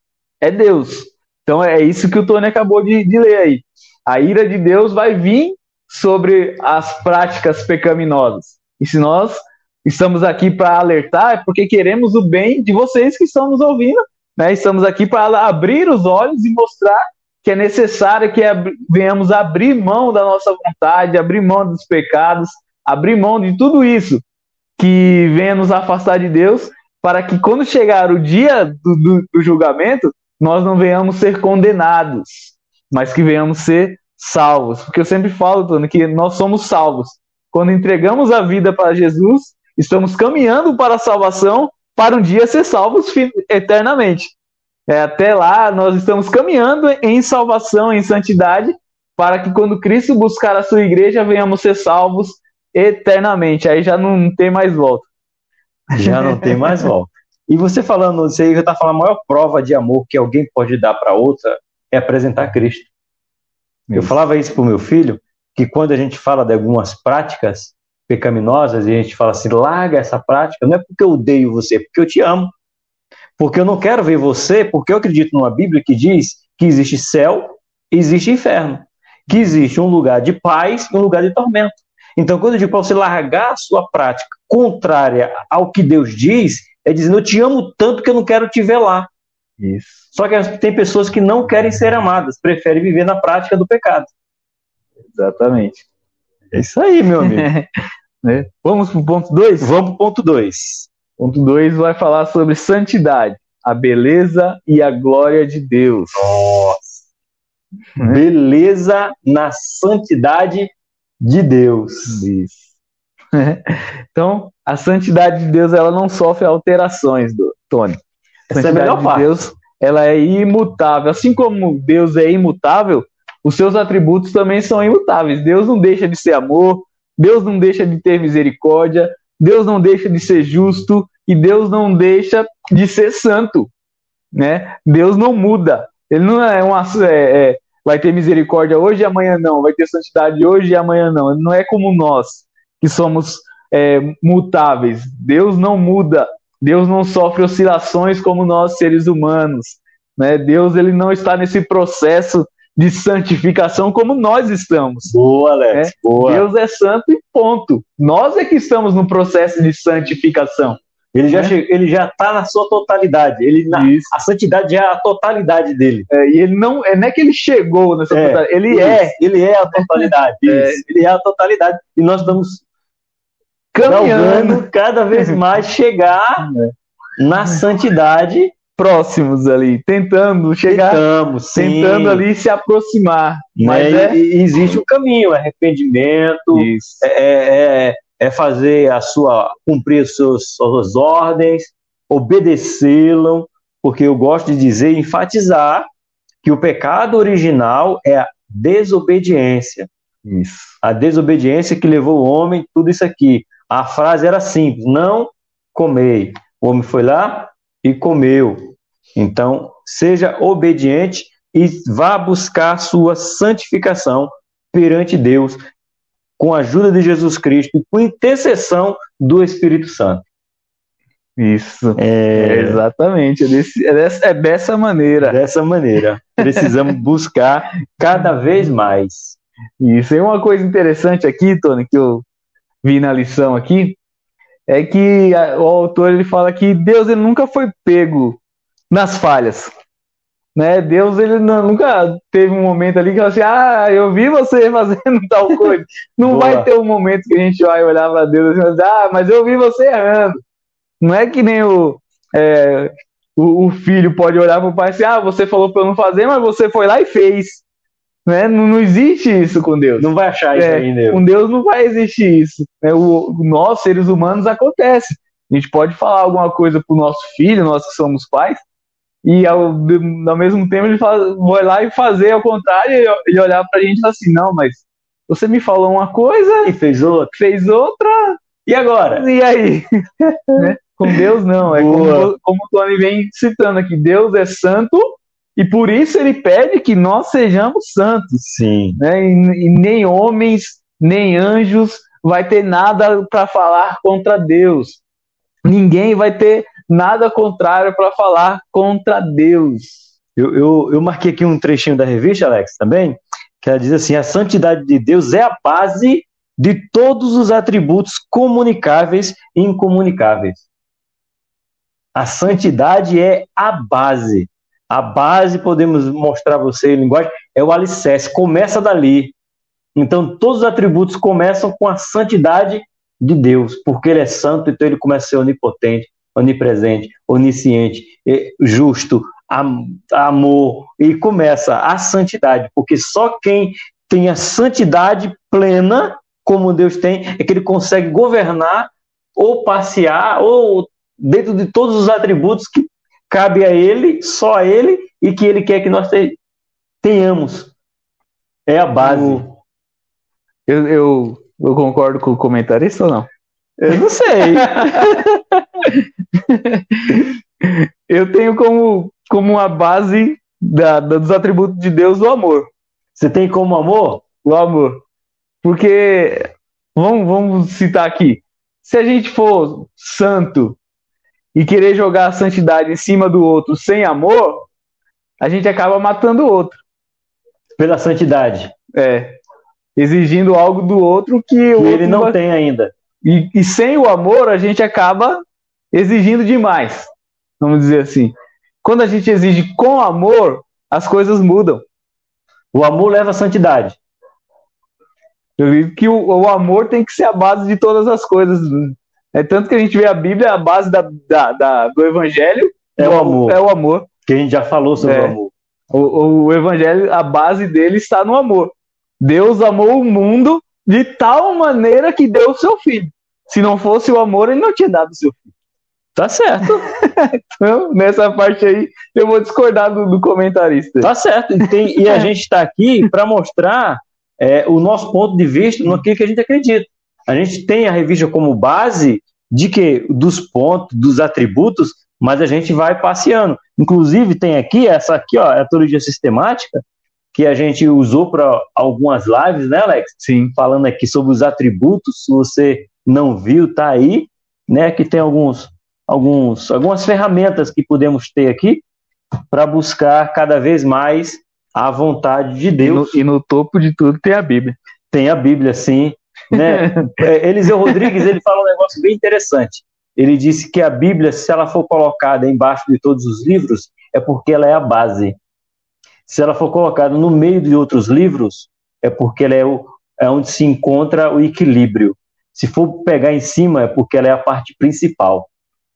é Deus. Então é isso que o Tony acabou de, de ler aí. A ira de Deus vai vir sobre as práticas pecaminosas. E se nós estamos aqui para alertar, é porque queremos o bem de vocês que estão nos ouvindo. Né? Estamos aqui para abrir os olhos e mostrar que é necessário que ab venhamos abrir mão da nossa vontade, abrir mão dos pecados, abrir mão de tudo isso que venha nos afastar de Deus, para que quando chegar o dia do, do, do julgamento, nós não venhamos ser condenados, mas que venhamos ser salvos. Porque eu sempre falo, Tony, que nós somos salvos. Quando entregamos a vida para Jesus, estamos caminhando para a salvação, para um dia ser salvos eternamente. É, até lá, nós estamos caminhando em salvação, em santidade, para que quando Cristo buscar a sua igreja, venhamos ser salvos eternamente. Aí já não tem mais volta. Já não tem mais volta. E você falando isso aí, já está falando a maior prova de amor que alguém pode dar para outra é apresentar Cristo. Isso. Eu falava isso para o meu filho, que quando a gente fala de algumas práticas pecaminosas e a gente fala assim, larga essa prática, não é porque eu odeio você, é porque eu te amo. Porque eu não quero ver você, porque eu acredito numa Bíblia que diz que existe céu e existe inferno. Que existe um lugar de paz e um lugar de tormento. Então, quando eu digo para você largar a sua prática contrária ao que Deus diz, é dizendo, eu te amo tanto que eu não quero te ver lá. Isso. Só que tem pessoas que não querem ser amadas, preferem viver na prática do pecado. Exatamente. É isso aí, meu amigo. né? Vamos para o ponto 2? Vamos para o ponto 2. Ponto 2 vai falar sobre santidade, a beleza e a glória de Deus. Nossa. Né? Beleza na santidade de Deus. Isso. então, a santidade de Deus ela não sofre alterações, do Tony. A Essa santidade é a melhor de Deus ela é imutável. Assim como Deus é imutável, os seus atributos também são imutáveis. Deus não deixa de ser amor, Deus não deixa de ter misericórdia, Deus não deixa de ser justo e Deus não deixa de ser santo, né? Deus não muda. Ele não é um é, é, vai ter misericórdia hoje e amanhã não, vai ter santidade hoje e amanhã não. Não é como nós que somos é, mutáveis. Deus não muda. Deus não sofre oscilações como nós seres humanos. Né? Deus ele não está nesse processo de santificação como nós estamos. Boa, Alex. Né? Boa. Deus é santo e ponto. Nós é que estamos no processo de santificação. Ele já, né? ele já está na sua totalidade. Ele na, a santidade é a totalidade dele. É, e ele não é, não é que ele chegou nessa é, totalidade. Ele isso, é. Ele é a totalidade. é, ele é a totalidade. E nós estamos caminhando cada vez mais chegar é. na santidade próximos ali, tentando chegar, Tentamos, tentando ali se aproximar. Né? Mas é... existe um caminho, arrependimento, é, é, é, fazer a sua cumprir as suas, suas ordens, obedecê-lo, porque eu gosto de dizer, enfatizar que o pecado original é a desobediência. Isso. A desobediência que levou o homem tudo isso aqui. A frase era simples: não comei. O homem foi lá e comeu. Então, seja obediente e vá buscar sua santificação perante Deus, com a ajuda de Jesus Cristo e com intercessão do Espírito Santo. Isso, é... exatamente, é, desse, é, dessa, é dessa maneira. Dessa maneira. Precisamos buscar cada vez mais. Isso, e uma coisa interessante aqui, Tony, que eu vi na lição aqui, é que o autor ele fala que Deus ele nunca foi pego nas falhas. Né? Deus ele não, nunca teve um momento ali que assim: Ah, eu vi você fazendo tal coisa. Não vai ter um momento que a gente vai olhar para Deus e dizer, Ah, mas eu vi você errando. Não é que nem o, é, o, o, filho pode olhar para o pai e assim: Ah, você falou para eu não fazer, mas você foi lá e fez. Né? Não, não existe isso com Deus. Não vai achar isso é, aí, Deus. Com Deus não vai existir isso. É, o, nós, seres humanos, acontece. A gente pode falar alguma coisa para o nosso filho, nós que somos pais, e ao, ao mesmo tempo ele vai lá e fazer ao contrário e, e olhar pra gente e falar assim, não, mas você me falou uma coisa e fez outra, fez outra, e agora? E aí? né? Com Deus não, é como, como o Tony vem citando aqui, Deus é santo e por isso ele pede que nós sejamos santos. Sim. Né? E, e nem homens, nem anjos vai ter nada para falar contra Deus. Ninguém vai ter nada contrário para falar contra Deus. Eu, eu, eu marquei aqui um trechinho da revista, Alex, também, que ela diz assim: a santidade de Deus é a base de todos os atributos comunicáveis e incomunicáveis. A santidade é a base. A base, podemos mostrar para você em linguagem, é o alicerce, começa dali. Então, todos os atributos começam com a santidade de Deus, porque Ele é santo, então Ele começa a ser onipotente, onipresente, onisciente, justo, amor, e começa a santidade, porque só quem tem a santidade plena, como Deus tem, é que ele consegue governar ou passear, ou dentro de todos os atributos que cabe a ele, só a ele, e que ele quer que nós tenhamos. É a base. Eu, eu, eu concordo com o comentarista ou não? Eu não sei. eu tenho como, como uma base da, da, dos atributos de Deus o amor. Você tem como amor? O amor. Porque, vamos, vamos citar aqui, se a gente for santo e querer jogar a santidade em cima do outro sem amor, a gente acaba matando o outro. Pela santidade. É. Exigindo algo do outro que, que ele não vai... tem ainda. E, e sem o amor, a gente acaba exigindo demais, vamos dizer assim. Quando a gente exige com amor, as coisas mudam. O amor leva à santidade. Eu digo que o, o, amor tem que ser a base de todas as coisas. É tanto que a gente vê a Bíblia, a base da, da, da do Evangelho é o amor. É o amor. Que a gente já falou sobre é. o amor. O, o Evangelho, a base dele está no amor. Deus amou o mundo de tal maneira que deu o seu filho. Se não fosse o amor, ele não tinha dado o seu filho. Tá certo. então, nessa parte aí, eu vou discordar do, do comentarista. Tá certo. E, tem, e a gente está aqui para mostrar é, o nosso ponto de vista no que a gente acredita. A gente tem a revista como base de que dos pontos, dos atributos, mas a gente vai passeando. Inclusive tem aqui essa aqui, ó, é a teologia sistemática que a gente usou para algumas lives, né, Alex? Sim. Falando aqui sobre os atributos. Se você não viu, tá aí, né? Que tem alguns, alguns, algumas ferramentas que podemos ter aqui para buscar cada vez mais a vontade de Deus. E no, e no, topo de tudo tem a Bíblia. Tem a Bíblia, sim. Né? É, Eliseu Rodrigues ele fala um negócio bem interessante. Ele disse que a Bíblia, se ela for colocada embaixo de todos os livros, é porque ela é a base. Se ela for colocada no meio de outros livros, é porque ela é, o, é onde se encontra o equilíbrio. Se for pegar em cima, é porque ela é a parte principal.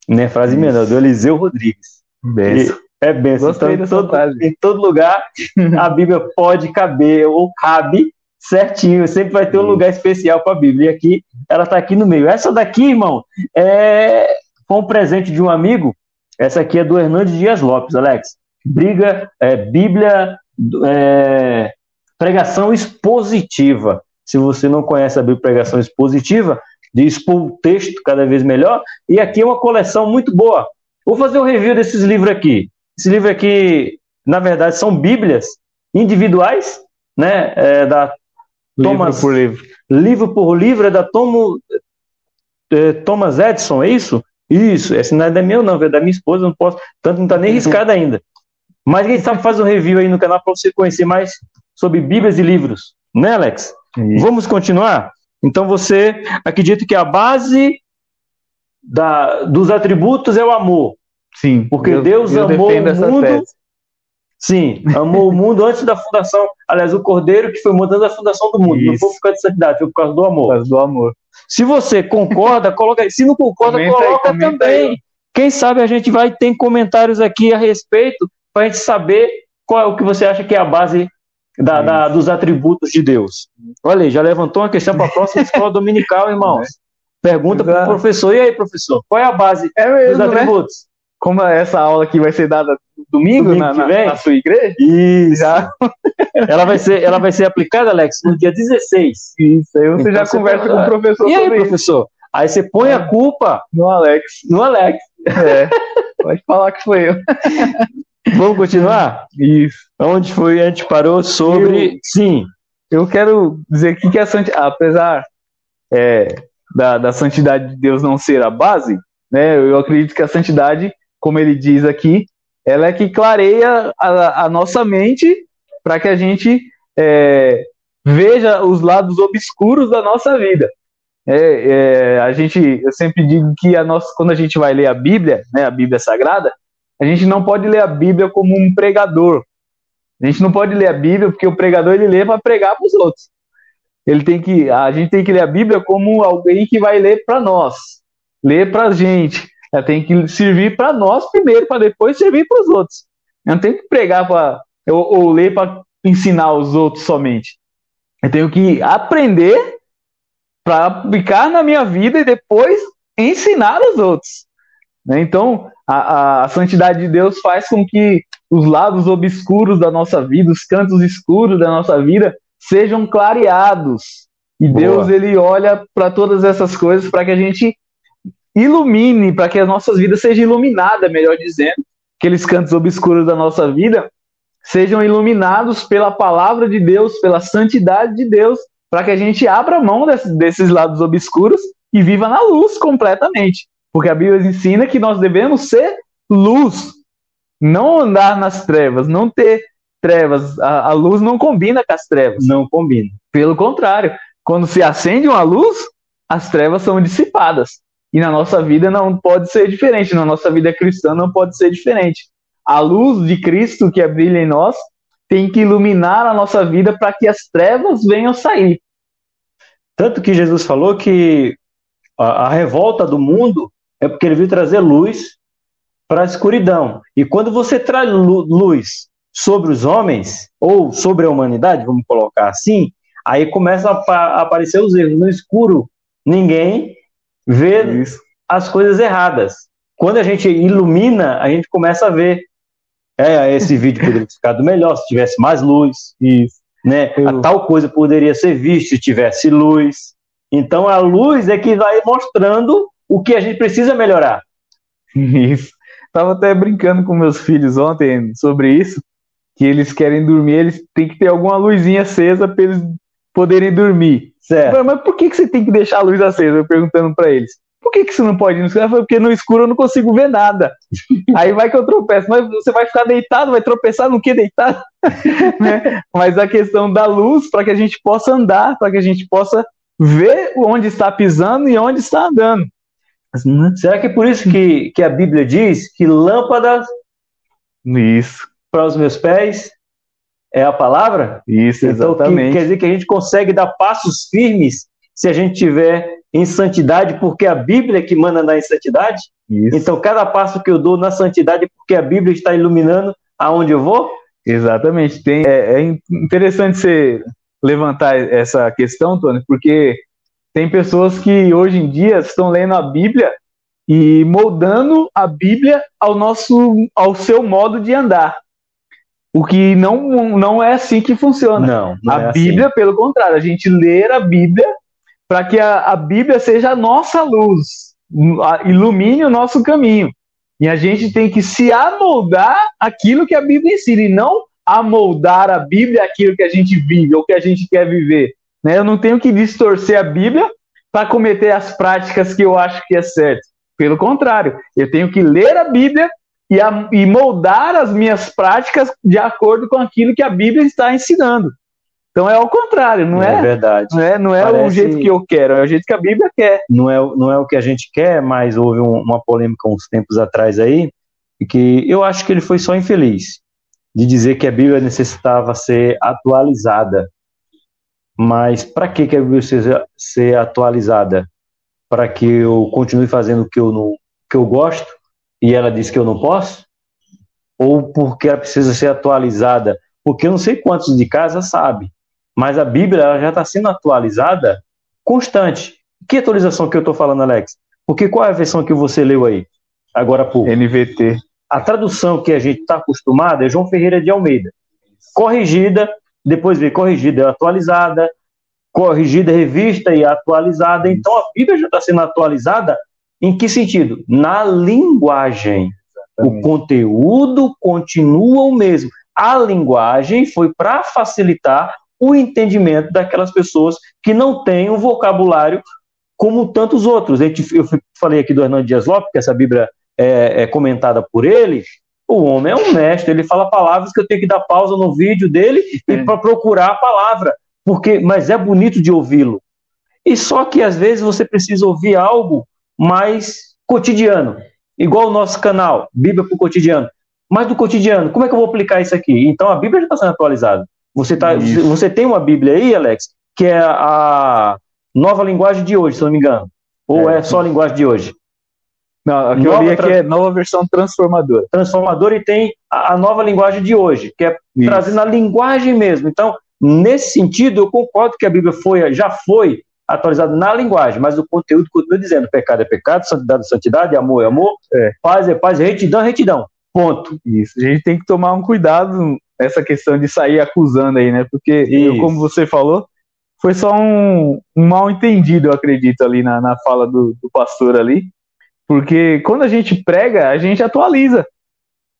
Né? Frase menor, do Eliseu Rodrigues. Benção. É benção. Gostei então, todo, frase. em todo lugar, a Bíblia pode caber ou cabe certinho. Sempre vai ter um lugar especial para a Bíblia. E aqui, ela está aqui no meio. Essa daqui, irmão, é... foi um presente de um amigo. Essa aqui é do Hernandes Dias Lopes, Alex. Briga, é, Bíblia, é, pregação expositiva. Se você não conhece a Bíblia Pregação Expositiva, de expor o texto cada vez melhor. E aqui é uma coleção muito boa. Vou fazer o um review desses livros aqui. Esse livro aqui, na verdade, são Bíblias individuais, né? É da Thomas, livro por livro. Livro por livro é da Tomo, é, Thomas Edison, é isso? Isso, esse não é da minha, não, é da minha esposa, não posso, tanto não está nem riscado ainda. Mas quem sabe faz um review aí no canal para você conhecer mais sobre Bíblias e livros, né, Alex? Isso. Vamos continuar? Então você acredita que a base da, dos atributos é o amor. Sim. Porque eu, Deus eu amou o mundo. Sim, amou o mundo antes da fundação. Aliás, o Cordeiro que foi mudando a fundação do mundo. Isso. Não foi por causa de santidade, foi por causa do amor. Por causa do amor. Se você concorda, coloca aí. Se não concorda, comenta coloca aí, também. Aí. Quem sabe a gente vai ter comentários aqui a respeito para a gente saber qual é o que você acha que é a base da, da, dos atributos de Deus. Olha aí, já levantou uma questão para a próxima escola dominical, irmãos. Pergunta para o professor. E aí, professor, qual é a base é mesmo, dos atributos? Né? Como essa aula aqui vai ser dada domingo, domingo na, na, na, sua igreja? Isso. Já. ela, vai ser, ela vai ser aplicada, Alex, no dia 16. Isso, aí você então, já você conversa com o professor. E aí, professor? Aí você põe a culpa no Alex. No Alex. É. Pode falar que foi eu. Vamos continuar? Isso. Onde foi? A gente parou sobre. Eu, Sim. Eu quero dizer aqui que a santidade, apesar é, da, da santidade de Deus não ser a base, né, eu acredito que a santidade, como ele diz aqui, ela é que clareia a, a nossa mente para que a gente é, veja os lados obscuros da nossa vida. É, é, a gente, eu sempre digo que a nossa, quando a gente vai ler a Bíblia, né, a Bíblia Sagrada, a gente não pode ler a Bíblia como um pregador. A gente não pode ler a Bíblia porque o pregador ele lê para pregar para os outros. Ele tem que, a gente tem que ler a Bíblia como alguém que vai ler para nós, ler para a gente. Ela tem que servir para nós primeiro, para depois servir para os outros. Eu não tenho que pregar para ou, ou ler para ensinar os outros somente. Eu tenho que aprender para aplicar na minha vida e depois ensinar os outros. Né? Então, a, a, a, santidade de Deus faz com que os lados obscuros da nossa vida, os cantos escuros da nossa vida, sejam clareados. E Boa. Deus ele olha para todas essas coisas para que a gente ilumine, para que as nossas vidas sejam iluminadas, melhor dizendo, aqueles cantos obscuros da nossa vida sejam iluminados pela palavra de Deus, pela santidade de Deus, para que a gente abra mão desse, desses lados obscuros e viva na luz completamente. Porque a Bíblia ensina que nós devemos ser luz, não andar nas trevas, não ter trevas. A, a luz não combina com as trevas. Não combina. Pelo contrário, quando se acende uma luz, as trevas são dissipadas. E na nossa vida não pode ser diferente, na nossa vida cristã não pode ser diferente. A luz de Cristo que brilha em nós tem que iluminar a nossa vida para que as trevas venham sair. Tanto que Jesus falou que a, a revolta do mundo é porque ele veio trazer luz para a escuridão. E quando você traz luz sobre os homens, ou sobre a humanidade, vamos colocar assim, aí começam a aparecer os erros. No escuro, ninguém vê Isso. as coisas erradas. Quando a gente ilumina, a gente começa a ver. É, esse vídeo poderia ter ficado melhor se tivesse mais luz. Isso. Né? Eu... A tal coisa poderia ser vista se tivesse luz. Então a luz é que vai mostrando o que a gente precisa melhorar. Isso. Tava até brincando com meus filhos ontem sobre isso, que eles querem dormir, eles têm que ter alguma luzinha acesa para eles poderem dormir. Certo. Mas por que, que você tem que deixar a luz acesa? Eu perguntando para eles. Por que, que você não pode ir no escuro? Porque no escuro eu não consigo ver nada. Aí vai que eu tropeço. Mas você vai ficar deitado, vai tropeçar no que deitado? né? Mas a questão da luz, para que a gente possa andar, para que a gente possa ver onde está pisando e onde está andando. Né? Será que é por isso que, que a Bíblia diz que lâmpadas isso. para os meus pés é a palavra? Isso, exatamente. Então, que, quer dizer que a gente consegue dar passos firmes se a gente tiver em santidade, porque a Bíblia é que manda em santidade? Isso. Então, cada passo que eu dou na santidade é porque a Bíblia está iluminando aonde eu vou? Exatamente. Tem, é, é interessante você levantar essa questão, Tony, porque tem pessoas que hoje em dia estão lendo a Bíblia e moldando a Bíblia ao nosso ao seu modo de andar. O que não, não é assim que funciona. Não, não a é assim. Bíblia, assim. pelo contrário, a gente lê a Bíblia para que a, a Bíblia seja a nossa luz, ilumine o nosso caminho. E a gente tem que se amoldar aquilo que a Bíblia ensina, e não amoldar a Bíblia aquilo que a gente vive ou que a gente quer viver. Né? Eu não tenho que distorcer a Bíblia para cometer as práticas que eu acho que é certo. Pelo contrário, eu tenho que ler a Bíblia e, a, e moldar as minhas práticas de acordo com aquilo que a Bíblia está ensinando. Então é ao contrário, não é? É verdade. Não é, não é Parece... o jeito que eu quero, é o jeito que a Bíblia quer. Não é, não é o que a gente quer, mas houve um, uma polêmica uns tempos atrás aí, que eu acho que ele foi só infeliz de dizer que a Bíblia necessitava ser atualizada. Mas para que, que a Bíblia precisa ser atualizada? Para que eu continue fazendo o que eu, não, que eu gosto e ela diz que eu não posso? Ou porque ela precisa ser atualizada? Porque eu não sei quantos de casa sabe, mas a Bíblia ela já está sendo atualizada constante. Que atualização que eu estou falando, Alex? Porque qual é a versão que você leu aí? Agora por NVT. A tradução que a gente está acostumado é João Ferreira de Almeida. Corrigida, depois vem corrigida e atualizada, corrigida, revista e atualizada. Então a Bíblia já está sendo atualizada em que sentido? Na linguagem. Exatamente. O conteúdo continua o mesmo. A linguagem foi para facilitar o entendimento daquelas pessoas que não têm um vocabulário como tantos outros. Eu falei aqui do Hernando Dias Lopes, que essa Bíblia é, é comentada por ele, o homem é um mestre, ele fala palavras que eu tenho que dar pausa no vídeo dele é. para procurar a palavra, porque mas é bonito de ouvi-lo. E só que às vezes você precisa ouvir algo mais cotidiano, igual o nosso canal, Bíblia para o cotidiano. Mas do cotidiano, como é que eu vou aplicar isso aqui? Então a Bíblia já está sendo atualizada. Você, tá, você tem uma Bíblia aí, Alex, que é a nova linguagem de hoje, se não me engano. Ou é, é só a linguagem de hoje? Não, a que nova eu li aqui é nova versão transformadora. Transformadora e tem a, a nova linguagem de hoje, que é Isso. trazendo a linguagem mesmo. Então, nesse sentido, eu concordo que a Bíblia foi, já foi atualizada na linguagem, mas o conteúdo continua dizendo: pecado é pecado, santidade é santidade, amor é amor, é. paz é paz, retidão é retidão. Ponto. Isso. A gente tem que tomar um cuidado nessa questão de sair acusando aí, né? Porque, eu, como você falou, foi só um, um mal entendido, eu acredito, ali na, na fala do, do pastor ali. Porque quando a gente prega, a gente atualiza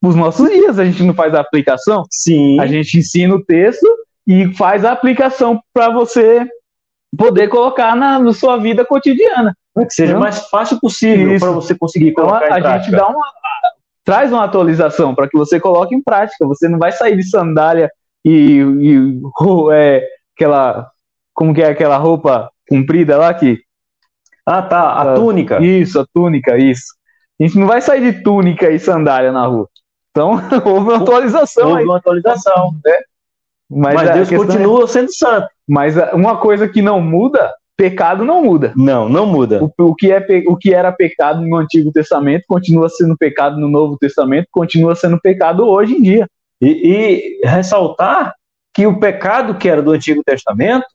os nossos dias. A gente não faz a aplicação. Sim. A gente ensina o texto e faz a aplicação para você poder colocar na, na, sua vida cotidiana. Que seja o mais fácil possível para você conseguir então, colocar então, a, a gente dá uma traz uma atualização para que você coloque em prática. Você não vai sair de sandália e, e é, aquela como que é aquela roupa comprida lá que ah, tá, a ah, túnica. Isso, a túnica, isso. A gente não vai sair de túnica e sandália na rua. Então, houve uma atualização. Houve aí. uma atualização. Né? Mas, Mas Deus continua é... sendo santo. Mas uma coisa que não muda, pecado não muda. Não, não muda. O, o, que, é, o que era pecado no Antigo Testamento continua sendo pecado no Novo Testamento, continua sendo pecado hoje em dia. E, e ressaltar que o pecado que era do Antigo Testamento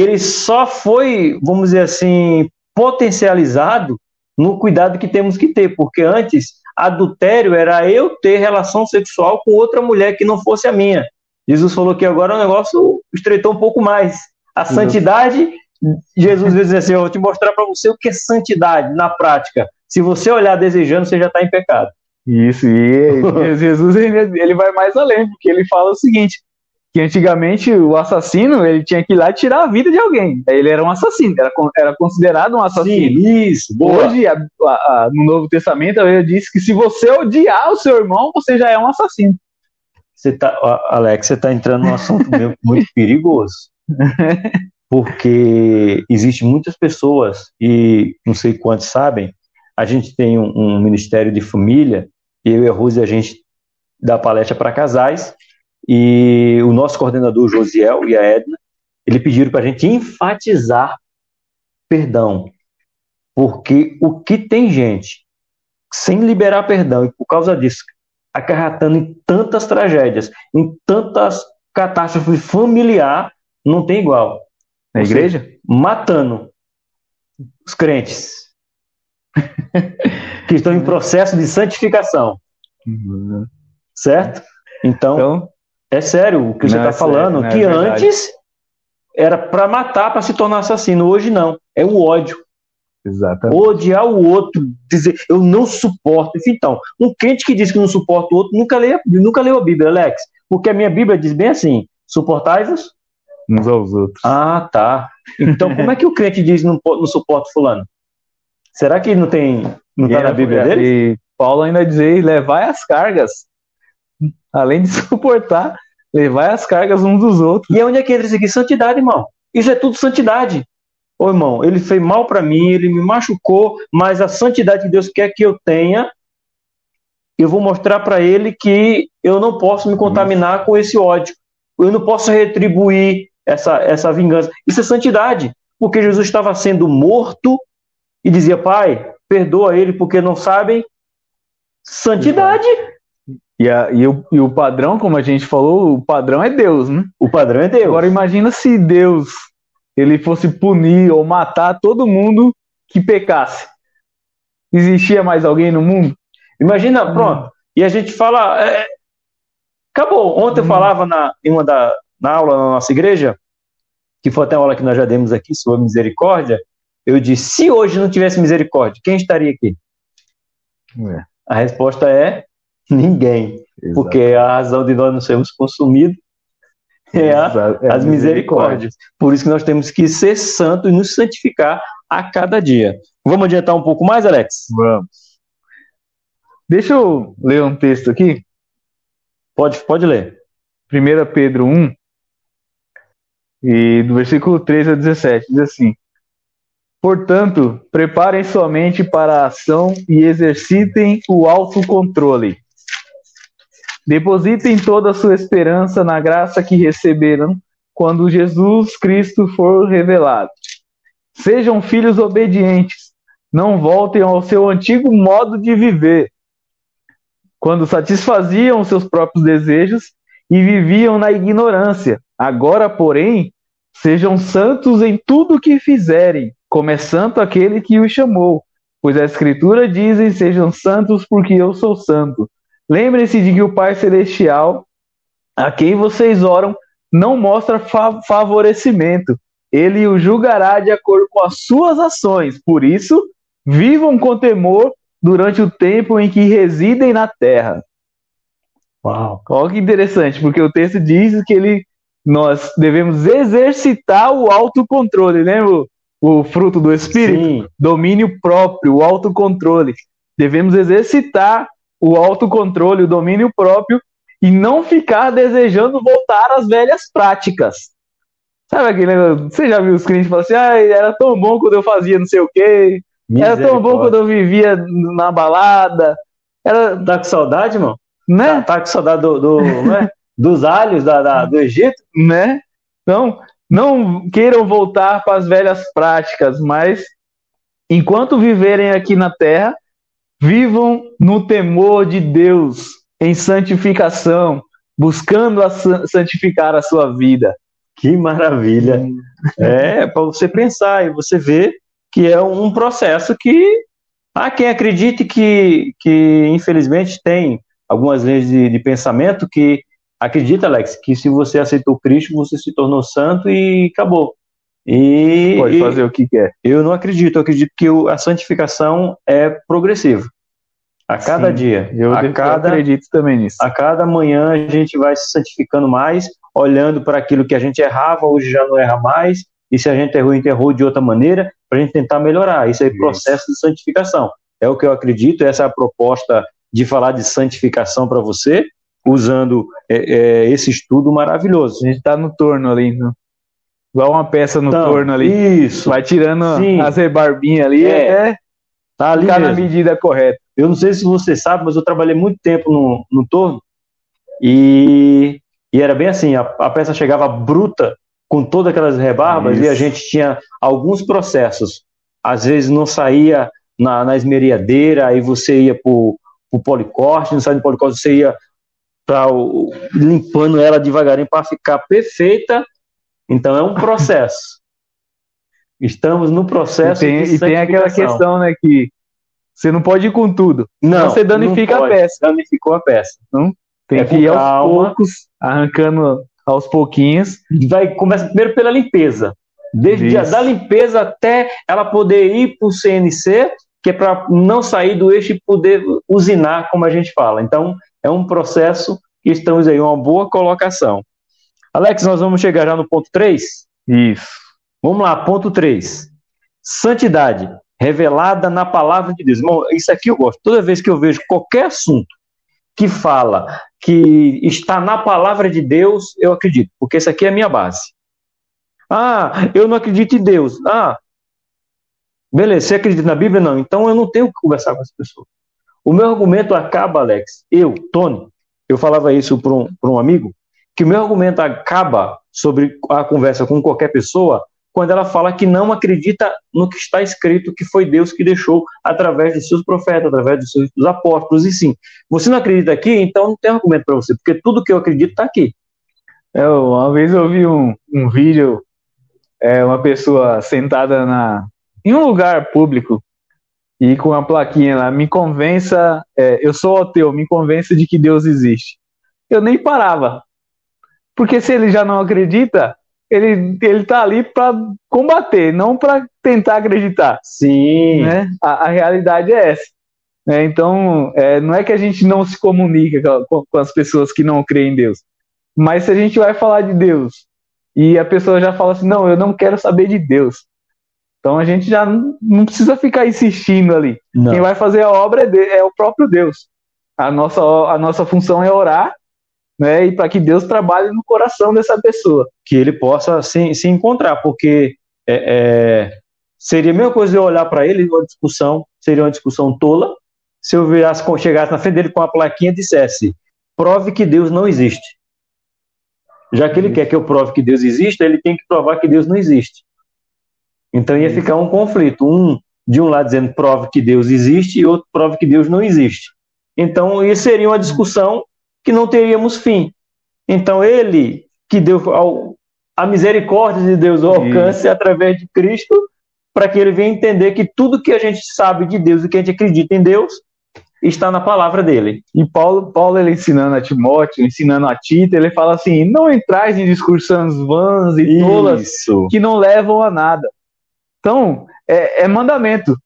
ele só foi, vamos dizer assim, potencializado no cuidado que temos que ter, porque antes adultério era eu ter relação sexual com outra mulher que não fosse a minha. Jesus falou que agora o negócio estreitou um pouco mais. A santidade Jesus diz assim: Eu vou te mostrar para você o que é santidade na prática. Se você olhar desejando, você já está em pecado. Isso, e Jesus ele, ele vai mais além, porque ele fala o seguinte: que antigamente o assassino ele tinha que ir lá tirar a vida de alguém. Ele era um assassino, era, era considerado um assassino. Sim, isso. Boa. Hoje, a, a, a, no Novo Testamento, ele diz que se você odiar o seu irmão, você já é um assassino. Você tá, Alex, você está entrando num assunto muito perigoso. Porque existe muitas pessoas, e não sei quantos sabem, a gente tem um, um ministério de família, e eu e a Rose, a gente dá palestra para casais, e o nosso coordenador, Josiel, e a Edna, ele pediram para a gente enfatizar perdão. Porque o que tem gente sem liberar perdão e por causa disso acarretando em tantas tragédias, em tantas catástrofes familiar, não tem igual. Na igreja? matando os crentes que estão em processo de santificação. Uhum. Certo? Então, então, é sério o que você está é falando, é que é antes era para matar, para se tornar assassino. Hoje não, é o ódio. Exatamente. Odiar o outro, dizer eu não suporto. Então, um crente que diz que não suporta o outro nunca leu, nunca leu a Bíblia, Alex. Porque a minha Bíblia diz bem assim: suportai-vos uns aos outros. Ah, tá. Então, como é que o crente diz não, não suporta fulano? Será que não tem, não está na Bíblia dele? E Paulo ainda diz: levai as cargas. Além de suportar, Levar as cargas uns dos outros. E onde é que entra isso aqui? Santidade, irmão. Isso é tudo santidade. Ô irmão, ele fez mal para mim, ele me machucou, mas a santidade que Deus quer que eu tenha, eu vou mostrar para ele que eu não posso me contaminar com esse ódio. Eu não posso retribuir essa, essa vingança. Isso é santidade. Porque Jesus estava sendo morto e dizia, Pai, perdoa ele porque não sabem. Santidade. E, a, e, o, e o padrão, como a gente falou, o padrão é Deus, né? O padrão é Deus. Agora imagina se Deus ele fosse punir ou matar todo mundo que pecasse. Existia mais alguém no mundo? Imagina, hum. pronto. E a gente fala. É, é acabou. Ontem hum. eu falava na, em uma da, na aula na nossa igreja, que foi até a aula que nós já demos aqui sobre misericórdia. Eu disse: se hoje não tivesse misericórdia, quem estaria aqui? É. A resposta é Ninguém. Porque a razão de nós não sermos consumidos é, a, é as misericórdias. Por isso que nós temos que ser santos e nos santificar a cada dia. Vamos adiantar um pouco mais, Alex? Vamos. Deixa eu ler um texto aqui. Pode, pode ler. 1 Pedro 1, e do versículo 13 a 17, diz assim: Portanto, preparem sua mente para a ação e exercitem o autocontrole Depositem toda a sua esperança na graça que receberam quando Jesus Cristo for revelado. Sejam filhos obedientes, não voltem ao seu antigo modo de viver, quando satisfaziam seus próprios desejos e viviam na ignorância. Agora, porém, sejam santos em tudo o que fizerem, começando aquele que os chamou. Pois a Escritura diz: Sejam santos, porque eu sou santo. Lembre-se de que o Pai Celestial, a quem vocês oram, não mostra fa favorecimento. Ele o julgará de acordo com as suas ações. Por isso, vivam com temor durante o tempo em que residem na terra. Uau, olha que interessante, porque o texto diz que ele, nós devemos exercitar o autocontrole, lembra o, o fruto do Espírito? Sim. Domínio próprio, o autocontrole. Devemos exercitar o autocontrole, o domínio próprio e não ficar desejando voltar às velhas práticas. Sabe aquele negócio? Você já viu os clientes falando assim, ah, era tão bom quando eu fazia não sei o quê, era tão bom quando eu vivia na balada. Era... Tá com saudade, irmão? Né? Tá, tá com saudade do, do né? dos alhos da, da, do Egito? Né? Então, não queiram voltar para as velhas práticas, mas enquanto viverem aqui na Terra, Vivam no temor de Deus, em santificação, buscando a santificar a sua vida. Que maravilha! Hum. É, para você pensar e você ver que é um processo que há quem acredite que, que infelizmente, tem algumas leis de, de pensamento que acredita, Alex, que se você aceitou Cristo, você se tornou santo e acabou. E, Pode fazer o que quer. Eu não acredito, eu acredito que a santificação é progressiva. A cada Sim, dia. Eu, a cada, acredito também nisso. A cada manhã a gente vai se santificando mais, olhando para aquilo que a gente errava, hoje já não erra mais, e se a gente errou, a gente errou de outra maneira, para a gente tentar melhorar. Isso é Isso. processo de santificação. É o que eu acredito, essa é a proposta de falar de santificação para você, usando é, é, esse estudo maravilhoso. A gente está no torno ali, no, igual uma peça no então, torno ali. Isso. Vai tirando Sim. as rebarbinhas ali, é, é tá ali ficar na medida correta. Eu não sei se você sabe, mas eu trabalhei muito tempo no, no torno e, e era bem assim, a, a peça chegava bruta com todas aquelas rebarbas Isso. e a gente tinha alguns processos. Às vezes não saía na, na esmeriadeira, aí você ia para o policorte, não saía do policorte, você ia para limpando ela devagarinho para ficar perfeita. Então é um processo. Estamos no processo e tem, e tem aquela questão, né, que você não pode ir com tudo. Não, você danifica a peça. Danificou a peça. Não? Tem é que ir aos poucos, arrancando aos pouquinhos. Vai começa primeiro pela limpeza. Desde a, da limpeza até ela poder ir para o CNC, que é para não sair do eixo e poder usinar, como a gente fala. Então, é um processo que estamos aí, uma boa colocação. Alex, nós vamos chegar já no ponto 3? Isso. Vamos lá, ponto 3. Santidade revelada na palavra de Deus. Irmão, isso aqui eu gosto. Toda vez que eu vejo qualquer assunto que fala que está na palavra de Deus, eu acredito, porque isso aqui é a minha base. Ah, eu não acredito em Deus. Ah, beleza, você acredita na Bíblia? Não, então eu não tenho que conversar com essa pessoa. O meu argumento acaba, Alex, eu, Tony, eu falava isso para um, um amigo, que o meu argumento acaba sobre a conversa com qualquer pessoa quando ela fala que não acredita no que está escrito, que foi Deus que deixou através dos seus profetas, através dos seus dos apóstolos, e sim. Você não acredita aqui, então não tem argumento para você, porque tudo que eu acredito está aqui. Eu, uma vez eu vi um, um vídeo, é, uma pessoa sentada na, em um lugar público e com a plaquinha lá, me convença, é, eu sou ateu, me convença de que Deus existe. Eu nem parava. Porque se ele já não acredita, ele, ele tá ali para combater, não para tentar acreditar. Sim. Né? A, a realidade é essa. É, então, é, não é que a gente não se comunica com, com, as pessoas que não creem em Deus, mas se a gente vai falar de Deus e a pessoa já fala assim, não, eu não quero saber de Deus. Então a gente já não, não precisa ficar insistindo ali. Não. Quem vai fazer a obra é, de, é o próprio Deus. A nossa, a nossa função é orar né, e para que Deus trabalhe no coração dessa pessoa. Que ele possa se, se encontrar, porque é, é, seria a mesma coisa eu olhar para ele uma discussão, seria uma discussão tola, se eu virasse, chegasse na frente dele com a plaquinha e dissesse: prove que Deus não existe. Já que ele quer que eu prove que Deus existe, ele tem que provar que Deus não existe. Então ia ficar um conflito, um de um lado dizendo prove que Deus existe e outro prove que Deus não existe. Então isso seria uma discussão que não teríamos fim. Então, ele que deu ao, a misericórdia de Deus o alcance Isso. através de Cristo, para que ele venha entender que tudo que a gente sabe de Deus e que a gente acredita em Deus está na palavra dele. E Paulo, Paulo ele ensinando a Timóteo, ensinando a Tito, ele fala assim: não entrais em discussões vãs e tolas que não levam a nada. Então, é, é mandamento.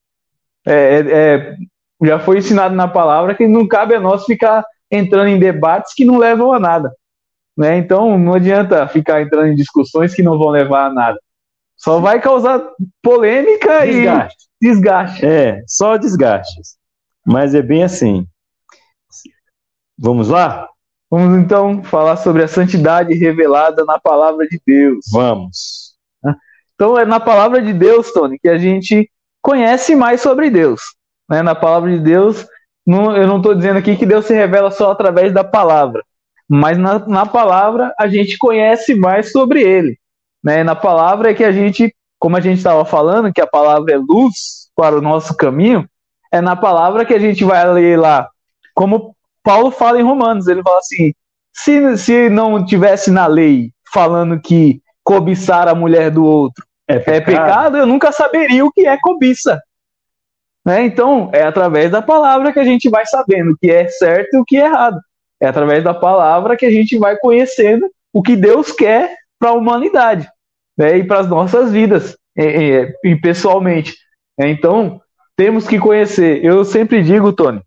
É, é, é, já foi ensinado na palavra que não cabe a nós ficar entrando em debates que não levam a nada. Né? Então não adianta ficar entrando em discussões que não vão levar a nada. Só vai causar polêmica desgaste. e desgaste. É, só desgastes. Mas é bem assim. Vamos lá? Vamos então falar sobre a santidade revelada na palavra de Deus. Vamos. Então é na palavra de Deus, Tony, que a gente conhece mais sobre Deus. Né? Na palavra de Deus não, eu não estou dizendo aqui que Deus se revela só através da palavra, mas na, na palavra a gente conhece mais sobre ele. Né? Na palavra é que a gente, como a gente estava falando, que a palavra é luz para o nosso caminho, é na palavra que a gente vai ler lá, como Paulo fala em Romanos, ele fala assim: se, se não tivesse na lei falando que cobiçar a mulher do outro é pecado, é pecado eu nunca saberia o que é cobiça. Né? Então, é através da palavra que a gente vai sabendo o que é certo e o que é errado. É através da palavra que a gente vai conhecendo o que Deus quer para a humanidade. né, e para as nossas vidas, e, e pessoalmente. Então, temos que conhecer. Eu sempre digo, Tony,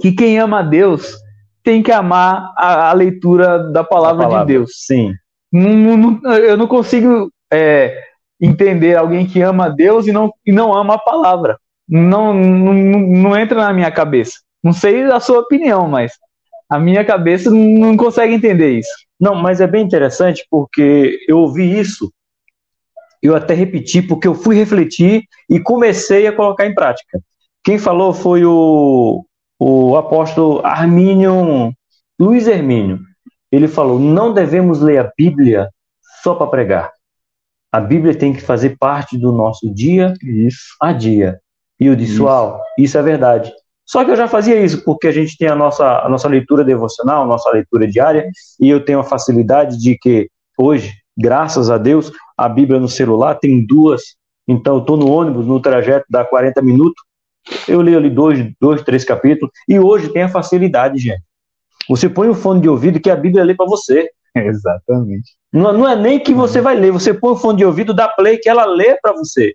que quem ama a Deus tem que amar a, a leitura da palavra, palavra, de Deus. Sim. Não, não, eu não consigo é, entender alguém que ama a Deus e não, e não ama a palavra. Não, não, não entra na minha cabeça. Não sei a sua opinião, mas a minha cabeça não consegue entender isso. Não, mas é bem interessante porque eu ouvi isso, eu até repeti, porque eu fui refletir e comecei a colocar em prática. Quem falou foi o, o apóstolo Armínio, Luiz Hermínio. Ele falou: não devemos ler a Bíblia só para pregar. A Bíblia tem que fazer parte do nosso dia isso. a dia. E eu disse: uau, isso é verdade. Só que eu já fazia isso, porque a gente tem a nossa, a nossa leitura devocional, a nossa leitura diária, e eu tenho a facilidade de que hoje, graças a Deus, a Bíblia no celular tem duas. Então eu estou no ônibus, no trajeto, dá 40 minutos, eu leio ali dois, dois, três capítulos, e hoje tem a facilidade, gente. Você põe o fone de ouvido que a Bíblia lê para você. Exatamente. Não, não, é nem que você vai ler, você põe o fone de ouvido, dá play que ela lê para você.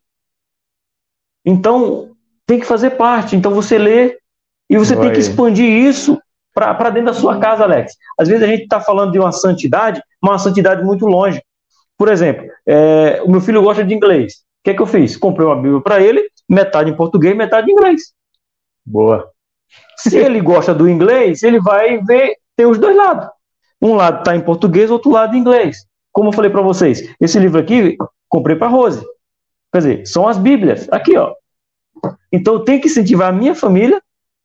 Então, tem que fazer parte. Então, você lê e você vai. tem que expandir isso para dentro da sua casa, Alex. Às vezes a gente está falando de uma santidade, uma santidade muito longe. Por exemplo, é, o meu filho gosta de inglês. O que é que eu fiz? Comprei uma Bíblia para ele, metade em português, metade em inglês. Boa. Se ele gosta do inglês, ele vai ver, tem os dois lados. Um lado está em português, outro lado em inglês. Como eu falei para vocês, esse livro aqui comprei para Rose. Quer dizer, são as Bíblias. Aqui, ó. Então eu tenho que incentivar a minha família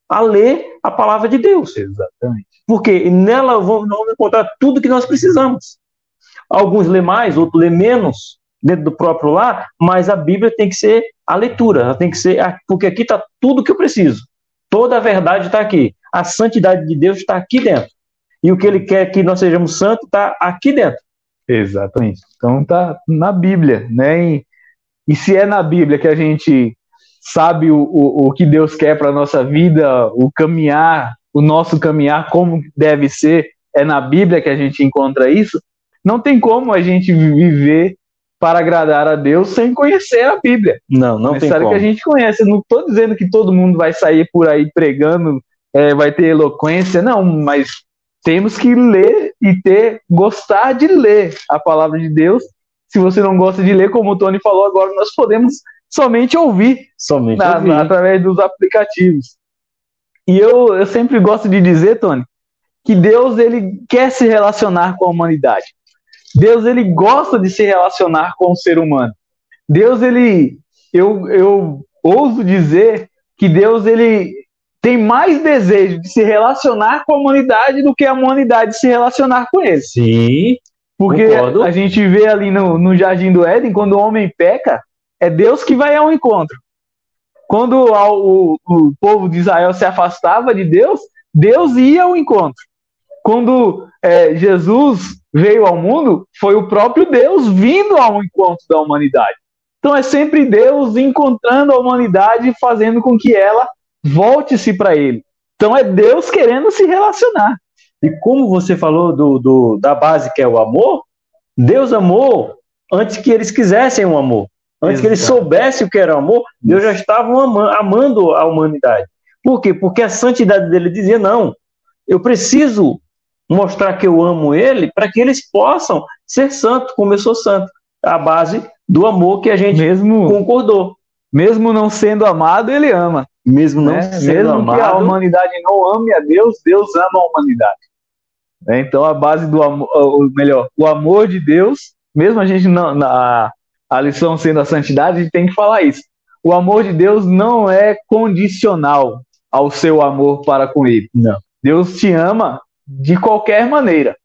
a ler a palavra de Deus. Exatamente. Porque nela vamos, vamos encontrar tudo que nós precisamos. Alguns lê mais, outros lê menos dentro do próprio lar, mas a Bíblia tem que ser a leitura, ela tem que ser, porque aqui está tudo que eu preciso. Toda a verdade está aqui. A santidade de Deus está aqui dentro. E o que ele quer que nós sejamos santos está aqui dentro. Exatamente. Então está na Bíblia, né? E, e se é na Bíblia que a gente sabe o, o, o que Deus quer para a nossa vida, o caminhar, o nosso caminhar, como deve ser, é na Bíblia que a gente encontra isso, não tem como a gente viver para agradar a Deus sem conhecer a Bíblia. Não, não é tem como. que a gente conhece. Não estou dizendo que todo mundo vai sair por aí pregando, é, vai ter eloquência, não, mas temos que ler e ter, gostar de ler a palavra de Deus. Se você não gosta de ler, como o Tony falou agora, nós podemos somente ouvir, somente na, ouvir. através dos aplicativos. E eu, eu sempre gosto de dizer, Tony, que Deus ele quer se relacionar com a humanidade. Deus ele gosta de se relacionar com o ser humano. Deus ele eu, eu ouso dizer que Deus ele tem mais desejo de se relacionar com a humanidade do que a humanidade se relacionar com ele. Sim. Porque concordo. a gente vê ali no, no Jardim do Éden, quando o homem peca, é Deus que vai ao encontro. Quando o, o povo de Israel se afastava de Deus, Deus ia ao encontro. Quando é, Jesus veio ao mundo, foi o próprio Deus vindo ao encontro da humanidade. Então é sempre Deus encontrando a humanidade e fazendo com que ela volte-se para Ele. Então é Deus querendo se relacionar. E como você falou do, do, da base que é o amor, Deus amou antes que eles quisessem um amor. Antes Exato. que eles soubessem o que era amor, Deus já estava amando a humanidade. Por quê? Porque a santidade dele dizia: não, eu preciso mostrar que eu amo ele para que eles possam ser santos, como eu sou santo. A base do amor que a gente mesmo, concordou. Mesmo não sendo amado, ele ama. Mesmo não né? sendo mesmo amado. que a humanidade não ame a Deus, Deus ama a humanidade. É, então a base do amor, ou melhor, o amor de Deus, mesmo a gente não, na, a lição sendo a santidade, a gente tem que falar isso. O amor de Deus não é condicional ao seu amor para com Ele. Não. Deus te ama de qualquer maneira,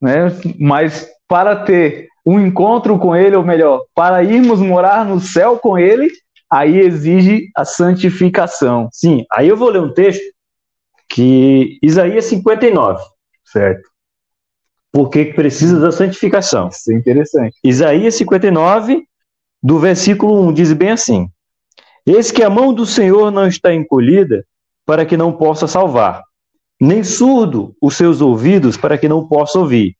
né? Mas para ter um encontro com Ele, ou melhor, para irmos morar no céu com Ele, aí exige a santificação. Sim, aí eu vou ler um texto que Isaías 59, certo? Porque precisa da santificação. Isso é interessante. Isaías 59, do versículo 1, diz bem assim: Eis que a mão do Senhor não está encolhida para que não possa salvar, nem surdo os seus ouvidos para que não possa ouvir,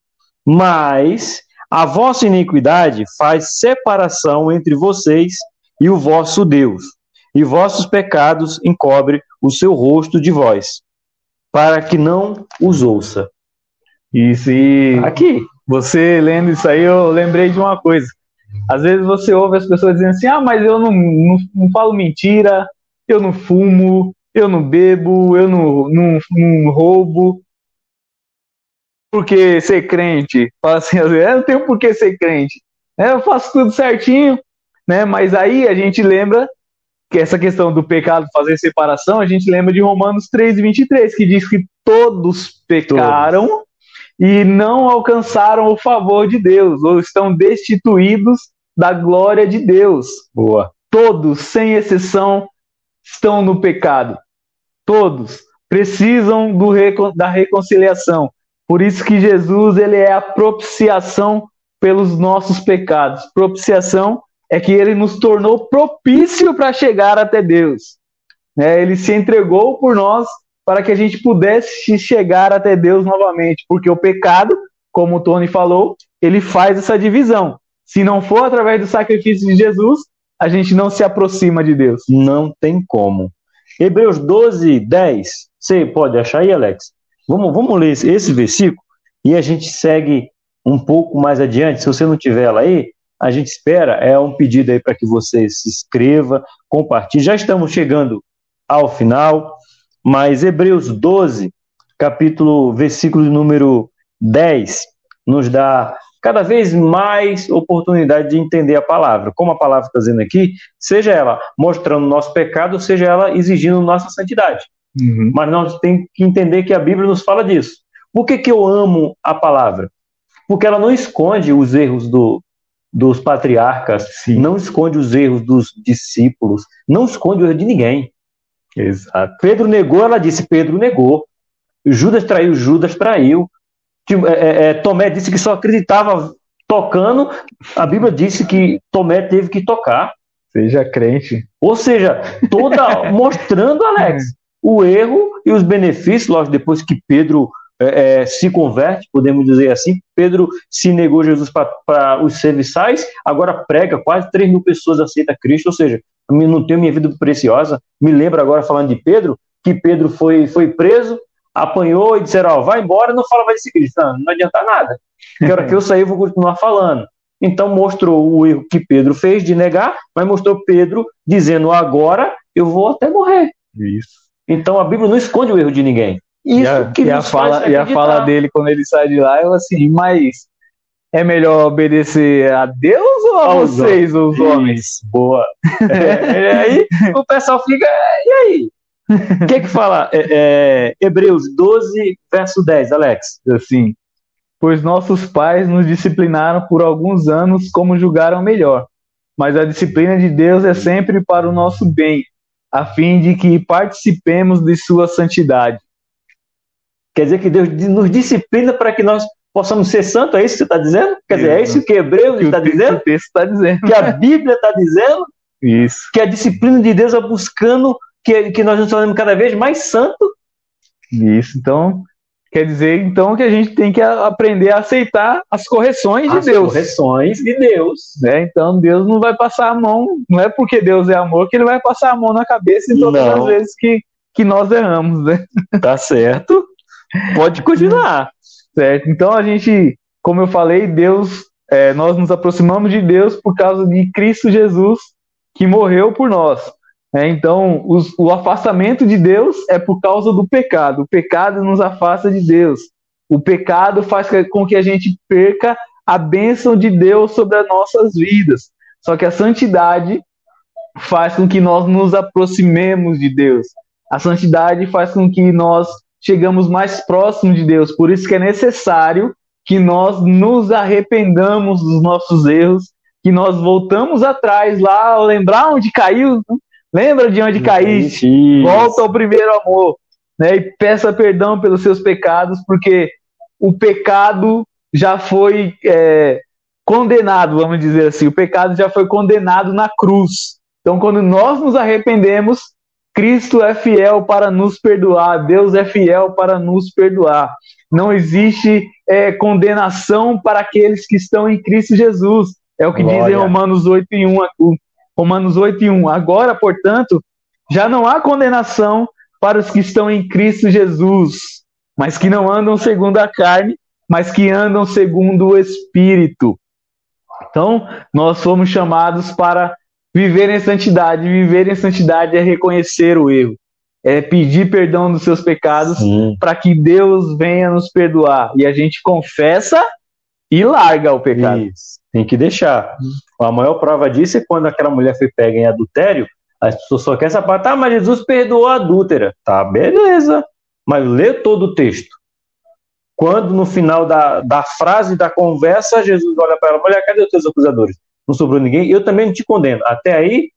mas A vossa iniquidade faz separação entre vocês e o vosso Deus, e vossos pecados encobre o seu rosto de vós, para que não os ouça. E aqui, você lendo isso aí, eu lembrei de uma coisa. Às vezes você ouve as pessoas dizendo assim: ah, mas eu não, não, não falo mentira, eu não fumo, eu não bebo, eu não, não, não roubo. Porque ser crente, fala assim, eu não tenho por que ser crente. É, eu faço tudo certinho, né? Mas aí a gente lembra que essa questão do pecado fazer separação, a gente lembra de Romanos 3, 23, que diz que todos pecaram todos. E não alcançaram o favor de Deus, ou estão destituídos da glória de Deus. Boa. Todos, sem exceção, estão no pecado. Todos precisam do, da reconciliação. Por isso que Jesus ele é a propiciação pelos nossos pecados. Propiciação é que ele nos tornou propício para chegar até Deus. É, ele se entregou por nós para que a gente pudesse chegar até Deus novamente, porque o pecado, como o Tony falou, ele faz essa divisão. Se não for através do sacrifício de Jesus, a gente não se aproxima de Deus. Não tem como. Hebreus 12, 10. Você pode achar aí, Alex? Vamos, vamos ler esse, esse versículo e a gente segue um pouco mais adiante. Se você não tiver ela aí, a gente espera. É um pedido aí para que você se inscreva, compartilhe. Já estamos chegando ao final, mas Hebreus 12, capítulo, versículo número 10, nos dá cada vez mais oportunidade de entender a palavra. Como a palavra está dizendo aqui, seja ela mostrando nosso pecado, seja ela exigindo nossa santidade. Uhum. Mas nós temos que entender que a Bíblia nos fala disso. Por que, que eu amo a palavra? Porque ela não esconde os erros do, dos patriarcas, Sim. não esconde os erros dos discípulos, não esconde o erro de ninguém. Exato. Pedro negou, ela disse: Pedro negou. Judas traiu, Judas traiu. É, é, é, Tomé disse que só acreditava tocando, a Bíblia disse que Tomé teve que tocar. Seja crente. Ou seja, toda mostrando, Alex, o erro e os benefícios, logo depois que Pedro é, se converte, podemos dizer assim. Pedro se negou Jesus para os serviçais, agora prega, quase 3 mil pessoas aceitam Cristo, ou seja, não tenho minha vida preciosa. Me lembro agora falando de Pedro, que Pedro foi, foi preso, apanhou e disseram, ó, vai embora, não fala mais desse cristão, não adianta nada. Que hora que eu sair, eu vou continuar falando. Então mostrou o erro que Pedro fez de negar, mas mostrou Pedro dizendo, agora eu vou até morrer. Isso. Então a Bíblia não esconde o erro de ninguém. Isso e a, que e a fala, e a fala dele quando ele sai de lá, eu assim, mas é melhor obedecer a Deus ou a vocês, os homens? Boa. É, e aí o pessoal fica, e aí? O que que fala? É, é, Hebreus 12, verso 10, Alex. Assim, pois nossos pais nos disciplinaram por alguns anos como julgaram melhor, mas a disciplina de Deus é sempre para o nosso bem, a fim de que participemos de sua santidade. Quer dizer que Deus nos disciplina para que nós possamos ser santos, é isso que você está dizendo? Quer dizer, é isso que Hebreus está dizendo? Que o texto está dizendo. Que a Bíblia está dizendo? Isso. Que a disciplina de Deus é buscando que, que nós nos tornemos cada vez mais santos. Isso, então, quer dizer então que a gente tem que aprender a aceitar as correções as de Deus. As correções de Deus. Né? Então Deus não vai passar a mão, não é porque Deus é amor que ele vai passar a mão na cabeça em todas não. as vezes que, que nós erramos, né? Tá certo. Pode continuar. Certo. Então a gente, como eu falei, Deus, é, nós nos aproximamos de Deus por causa de Cristo Jesus que morreu por nós. É, então, os, o afastamento de Deus é por causa do pecado. O pecado nos afasta de Deus. O pecado faz com que a gente perca a bênção de Deus sobre as nossas vidas. Só que a santidade faz com que nós nos aproximemos de Deus. A santidade faz com que nós chegamos mais próximo de Deus. Por isso que é necessário que nós nos arrependamos dos nossos erros, que nós voltamos atrás lá, lembrar onde caiu, lembra de onde caíste, volta ao primeiro amor, né? E peça perdão pelos seus pecados, porque o pecado já foi é, condenado, vamos dizer assim, o pecado já foi condenado na cruz. Então, quando nós nos arrependemos, Cristo é fiel para nos perdoar, Deus é fiel para nos perdoar. Não existe é, condenação para aqueles que estão em Cristo Jesus. É o que Glória. diz em Romanos 8 e 1. Romanos 8 e 1. Agora, portanto, já não há condenação para os que estão em Cristo Jesus, mas que não andam segundo a carne, mas que andam segundo o Espírito. Então, nós fomos chamados para viver em santidade. Viver em santidade é reconhecer o erro, é pedir perdão dos seus pecados para que Deus venha nos perdoar. E a gente confessa e larga o pecado. Isso. Tem que deixar. A maior prova disso é quando aquela mulher foi pega em adultério, as pessoas só querem parte, ah, mas Jesus perdoou a adúltera. Tá, beleza. Mas lê todo o texto. Quando no final da, da frase da conversa, Jesus olha para ela, mulher, cadê os teus acusadores? Não sobrou ninguém, eu também não te condeno. Até aí,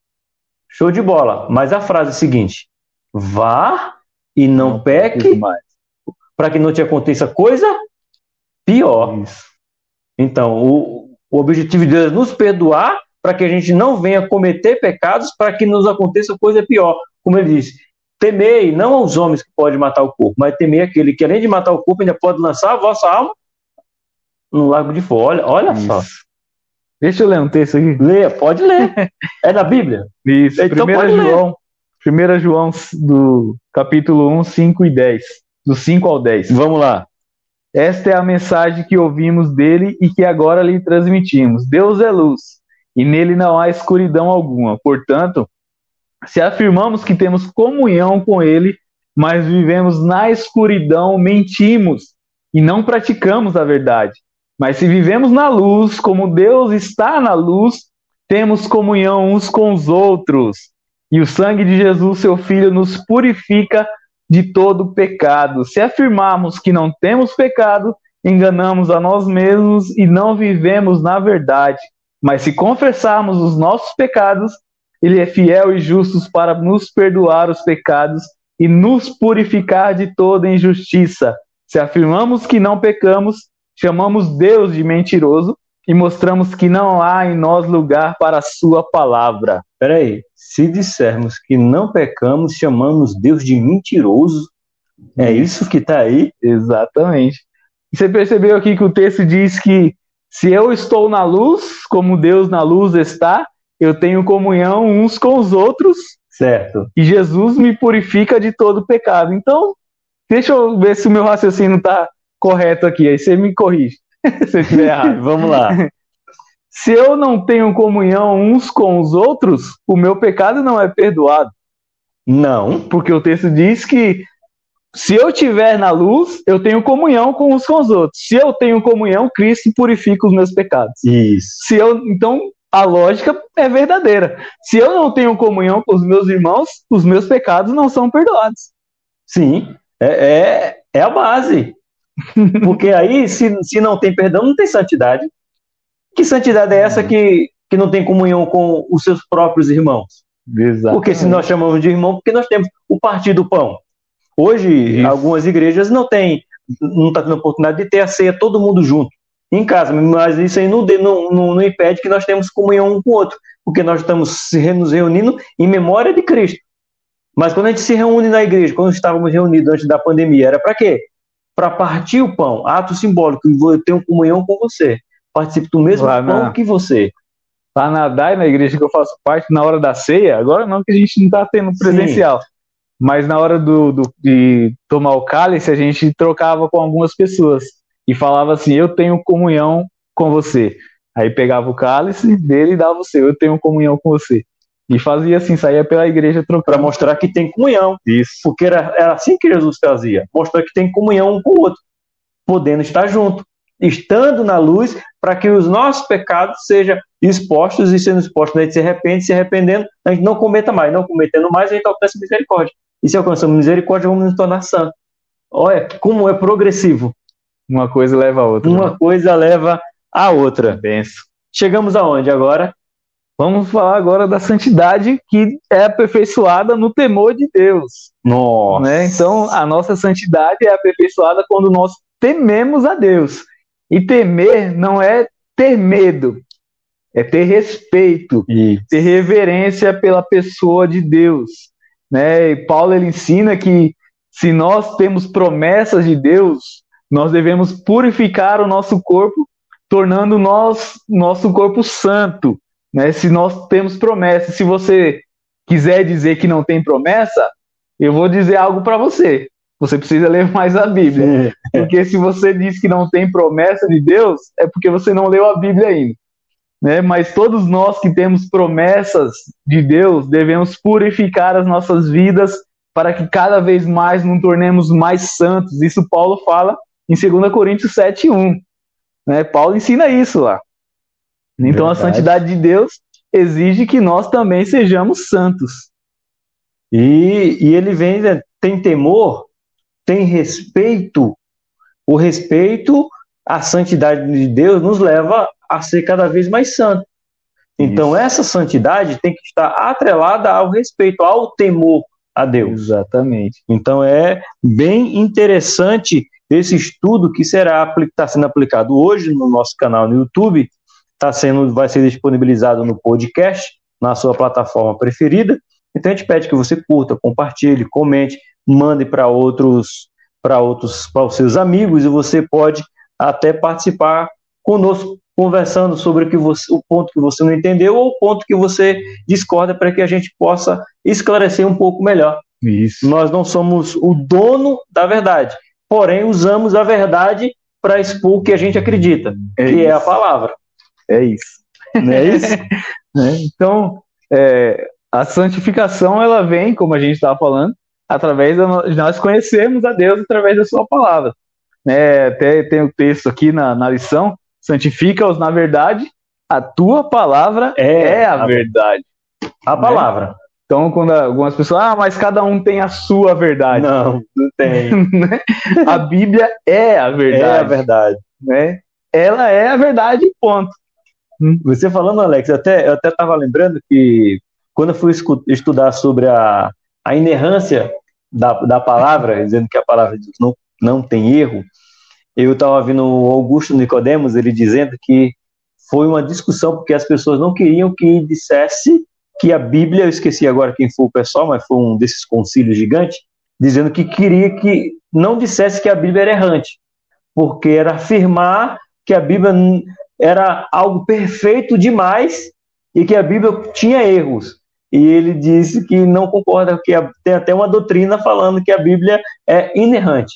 show de bola. Mas a frase é seguinte: vá e não, não peque, para que não te aconteça coisa pior. Isso. Então, o, o objetivo de Deus é nos perdoar para que a gente não venha cometer pecados, para que nos aconteça coisa pior. Como ele disse, temei não aos homens que podem matar o corpo, mas temei aquele que, além de matar o corpo, ainda pode lançar a vossa alma no lago de fogo. Olha, olha só. Deixa eu ler um texto aqui. Leia, pode ler. É na Bíblia? Isso, então 1 João, 1 João do capítulo 1, 5 e 10. Do 5 ao 10. Vamos lá. Esta é a mensagem que ouvimos dele e que agora lhe transmitimos. Deus é luz, e nele não há escuridão alguma. Portanto, se afirmamos que temos comunhão com ele, mas vivemos na escuridão, mentimos e não praticamos a verdade. Mas se vivemos na luz, como Deus está na luz, temos comunhão uns com os outros. E o sangue de Jesus, seu Filho, nos purifica de todo pecado. Se afirmarmos que não temos pecado, enganamos a nós mesmos e não vivemos na verdade. Mas se confessarmos os nossos pecados, ele é fiel e justo para nos perdoar os pecados e nos purificar de toda injustiça. Se afirmamos que não pecamos, chamamos Deus de mentiroso e mostramos que não há em nós lugar para a sua palavra. Peraí, se dissermos que não pecamos, chamamos Deus de mentiroso? É isso que está aí? Exatamente. Você percebeu aqui que o texto diz que se eu estou na luz, como Deus na luz está, eu tenho comunhão uns com os outros. Certo. E Jesus me purifica de todo pecado. Então, deixa eu ver se o meu raciocínio está correto aqui. Aí você me corrige se eu estiver errado. Vamos lá. Se eu não tenho comunhão uns com os outros, o meu pecado não é perdoado. Não. Porque o texto diz que se eu estiver na luz, eu tenho comunhão com uns com os outros. Se eu tenho comunhão, Cristo purifica os meus pecados. Isso. Se eu, então, a lógica é verdadeira. Se eu não tenho comunhão com os meus irmãos, os meus pecados não são perdoados. Sim, é, é, é a base. Porque aí, se, se não tem perdão, não tem santidade. Que santidade é essa que, que não tem comunhão com os seus próprios irmãos? Exatamente. Porque se nós chamamos de irmão, porque nós temos o partir do pão. Hoje, Isso. algumas igrejas não têm, não está tendo oportunidade de ter a ceia todo mundo junto em casa, mas isso aí não, não, não, não impede que nós temos comunhão um com o outro, porque nós estamos nos reunindo em memória de Cristo. Mas quando a gente se reúne na igreja, quando estávamos reunidos antes da pandemia, era para quê? Para partir o pão, ato simbólico, eu tenho comunhão com você participe do mesmo lá pão na, que você. Lá na DAI, na igreja que eu faço parte, na hora da ceia, agora não que a gente não está tendo presencial, Sim. mas na hora do, do, de tomar o cálice, a gente trocava com algumas pessoas e falava assim: Eu tenho comunhão com você. Aí pegava o cálice dele e dava o seu, eu tenho comunhão com você. E fazia assim, saía pela igreja. Para mostrar que tem comunhão. Isso. Porque era, era assim que Jesus fazia. Mostrar que tem comunhão um com o outro. Podendo estar junto estando na luz, para que os nossos pecados sejam expostos e sendo expostos, a gente se arrepende, se arrependendo, a gente não cometa mais, não cometendo mais, a gente alcança misericórdia. E se alcançamos misericórdia, vamos nos tornar santos. Olha como é progressivo. Uma coisa leva a outra. Uma né? coisa leva a outra. Benção. Chegamos aonde agora? Vamos falar agora da santidade que é aperfeiçoada no temor de Deus. Nossa. Né? Então, a nossa santidade é aperfeiçoada quando nós tememos a Deus. E temer não é ter medo, é ter respeito, Isso. ter reverência pela pessoa de Deus. Né? E Paulo ele ensina que se nós temos promessas de Deus, nós devemos purificar o nosso corpo, tornando nós, nosso corpo santo. Né? Se nós temos promessa, se você quiser dizer que não tem promessa, eu vou dizer algo para você. Você precisa ler mais a Bíblia. Porque se você diz que não tem promessa de Deus, é porque você não leu a Bíblia ainda. Né? Mas todos nós que temos promessas de Deus devemos purificar as nossas vidas para que cada vez mais nos tornemos mais santos. Isso Paulo fala em 2 Coríntios 7,1. Né? Paulo ensina isso lá. Então Verdade. a santidade de Deus exige que nós também sejamos santos. E, e ele vem, né, tem temor, tem respeito. O respeito à santidade de Deus nos leva a ser cada vez mais santo. Então, Isso. essa santidade tem que estar atrelada ao respeito, ao temor a Deus. Exatamente. Então, é bem interessante esse estudo que será está sendo aplicado hoje no nosso canal no YouTube, está sendo, vai ser disponibilizado no podcast, na sua plataforma preferida. Então a gente pede que você curta, compartilhe, comente, mande para outros, para outros, para os seus amigos e você pode até participar conosco conversando sobre o, que você, o ponto que você não entendeu ou o ponto que você discorda para que a gente possa esclarecer um pouco melhor. Isso. Nós não somos o dono da verdade, porém usamos a verdade para expor o que a gente acredita, é que isso. é a palavra. É isso. Não é isso? né? Então, é, a santificação ela vem, como a gente estava falando, através de nós conhecermos a Deus através da Sua palavra. É, até tem o um texto aqui na, na lição: santifica-os na verdade, a tua palavra é, é a, verdade. A palavra. Né? Então, quando algumas pessoas, ah, mas cada um tem a sua verdade. Não, não tem. Né? a Bíblia é a verdade. É a verdade. Né? Ela é a verdade, ponto. Você falando, Alex, até, eu até estava lembrando que quando eu fui estudar sobre a, a inerrância da, da palavra, dizendo que a palavra de Deus não, não tem erro, eu estava vendo o Augusto Nicodemos, ele dizendo que foi uma discussão porque as pessoas não queriam que dissesse que a Bíblia, eu esqueci agora quem foi o pessoal, mas foi um desses concílios gigantes, dizendo que queria que não dissesse que a Bíblia era errante, porque era afirmar que a Bíblia era algo perfeito demais e que a Bíblia tinha erros. E ele disse que não concorda, que tem até uma doutrina falando que a Bíblia é inerrante.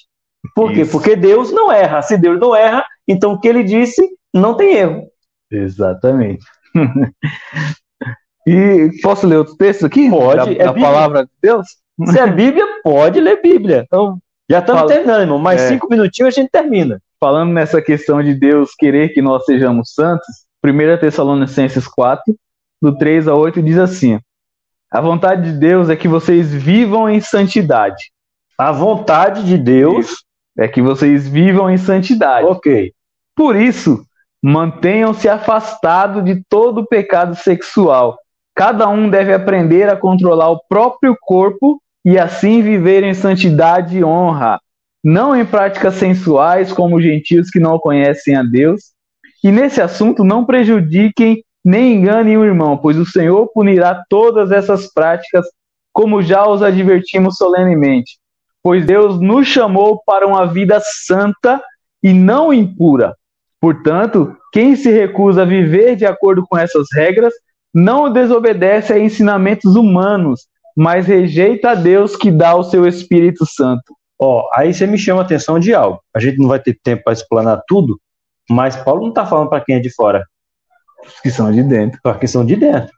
Por Isso. quê? Porque Deus não erra. Se Deus não erra, então o que ele disse não tem erro. Exatamente. e posso ler outro texto aqui? Pode. Da, é da palavra de Deus? Se é Bíblia, pode ler Bíblia. Então, já estamos terminando, irmão. Mais é. cinco minutinhos a gente termina falando nessa questão de Deus querer que nós sejamos santos, 1 Tessalonicenses 4, do 3 a 8, diz assim: A vontade de Deus é que vocês vivam em santidade. A vontade de Deus é que vocês vivam em santidade. Ok. Por isso, mantenham-se afastados de todo pecado sexual. Cada um deve aprender a controlar o próprio corpo e assim viver em santidade e honra não em práticas sensuais como gentios que não conhecem a Deus. E nesse assunto não prejudiquem nem enganem o irmão, pois o Senhor punirá todas essas práticas, como já os advertimos solenemente. Pois Deus nos chamou para uma vida santa e não impura. Portanto, quem se recusa a viver de acordo com essas regras não desobedece a ensinamentos humanos, mas rejeita a Deus que dá o seu Espírito Santo. Ó, aí você me chama a atenção de algo. A gente não vai ter tempo para explanar tudo, mas Paulo não está falando para quem é de fora. Que são de dentro. Para quem são de dentro.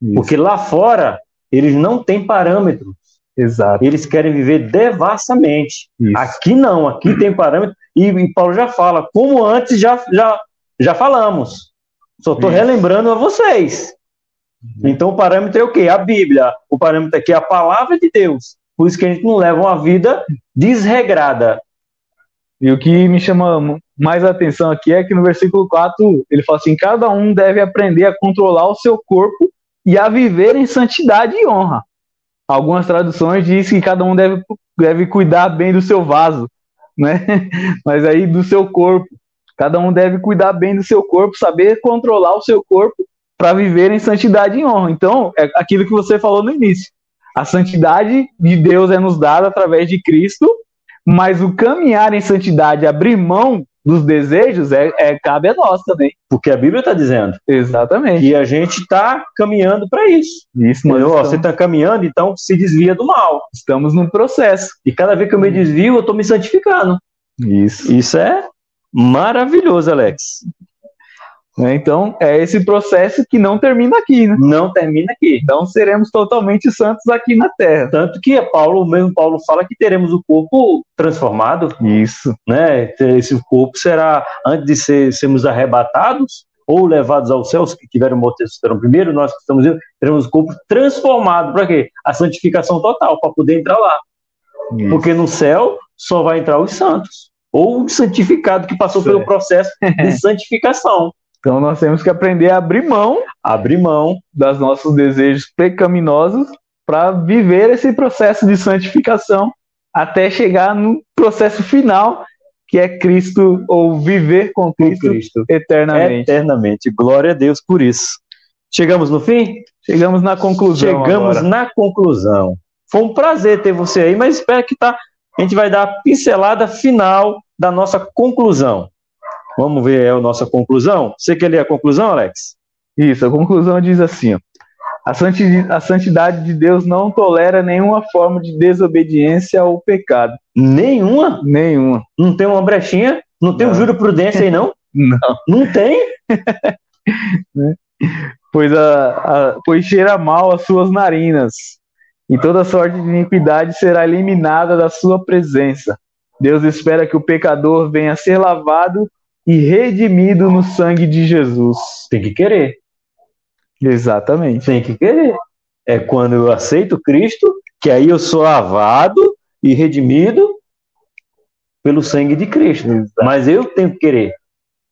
Isso. Porque lá fora, eles não têm parâmetros. Exato. Eles querem viver devassamente. Isso. Aqui não, aqui tem parâmetro. E, e, Paulo já fala, como antes já, já, já falamos. Só estou relembrando a vocês. Então o parâmetro é o quê? A Bíblia. O parâmetro aqui é a palavra de Deus. Por isso que a gente não leva uma vida desregrada. E o que me chama mais atenção aqui é que no versículo 4 ele fala assim: cada um deve aprender a controlar o seu corpo e a viver em santidade e honra. Algumas traduções dizem que cada um deve, deve cuidar bem do seu vaso, né? Mas aí do seu corpo. Cada um deve cuidar bem do seu corpo, saber controlar o seu corpo para viver em santidade e honra. Então, é aquilo que você falou no início. A santidade de Deus é nos dada através de Cristo, Mas o caminhar em santidade, abrir mão dos desejos, é, é cabe a nós também. Porque a Bíblia está dizendo. Exatamente. E a gente está caminhando para isso. Isso, Entendeu? estamos, Você está caminhando, então se desvia do mal. estamos num processo. E cada vez que eu me desvio, eu estou me santificando. Isso. Isso é maravilhoso, Alex. Né? Então, é esse processo que não termina aqui, né? Não termina aqui. Então, seremos totalmente santos aqui na Terra. Tanto que Paulo, o mesmo Paulo fala que teremos o corpo transformado, Isso. né? Esse corpo será, antes de ser, sermos arrebatados ou levados aos céus, que tiveram morte serão primeiro, nós que estamos vivos, teremos o corpo transformado. Para quê? A santificação total, para poder entrar lá. Isso. Porque no céu só vai entrar os santos. Ou o santificado que passou Certo. pelo processo de santificação. Então, nós temos que aprender a abrir mão Abrir mão, dos nossos desejos pecaminosos para viver esse processo de santificação até chegar no processo final, que é Cristo, ou viver com Cristo, Cristo eternamente. eternamente. Glória a Deus por isso. Chegamos no fim? Chegamos na conclusão. Chegamos agora. na conclusão. Foi um prazer ter você aí, mas espero que tá. A gente vai dar a pincelada final da nossa conclusão. Vamos ver a nossa conclusão? Você quer ler a conclusão, Alex? Isso, a conclusão diz assim: ó, a santi- a santidade de Deus não tolera nenhuma forma de desobediência ou pecado. Nenhuma? Nenhuma. Não tem uma brechinha? Não tem um Não. juroprudência aí, não? Não. Não tem? Pois, a, a- pois cheira mal as suas narinas, e toda sorte de iniquidade será eliminada da sua presença. Deus espera que o pecador venha a ser lavado e redimido no sangue de Jesus. Tem que querer. Exatamente. Tem que querer. É quando eu aceito Cristo, que aí eu sou lavado e redimido pelo sangue de Cristo. Mas eu tenho que querer.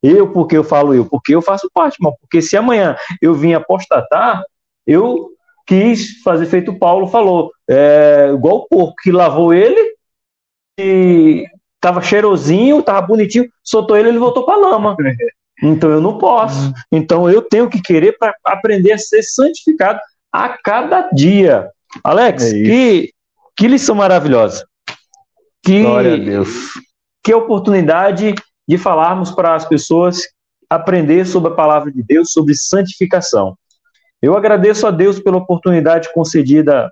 Eu, porque eu falo eu? Porque eu faço parte, mas porque se amanhã eu vim apostatar, eu quis fazer feito o Paulo falou, é, igual o porco que lavou ele e tava cheirosinho, tava bonitinho, soltou ele, ele voltou para lama. Então eu não posso. Então eu tenho que querer para aprender a ser santificado a cada dia. Alex, É que, que lição maravilhosa. Que, Glória a Deus. que oportunidade de falarmos para as pessoas aprender sobre a palavra de Deus, sobre santificação. Eu agradeço a Deus pela oportunidade concedida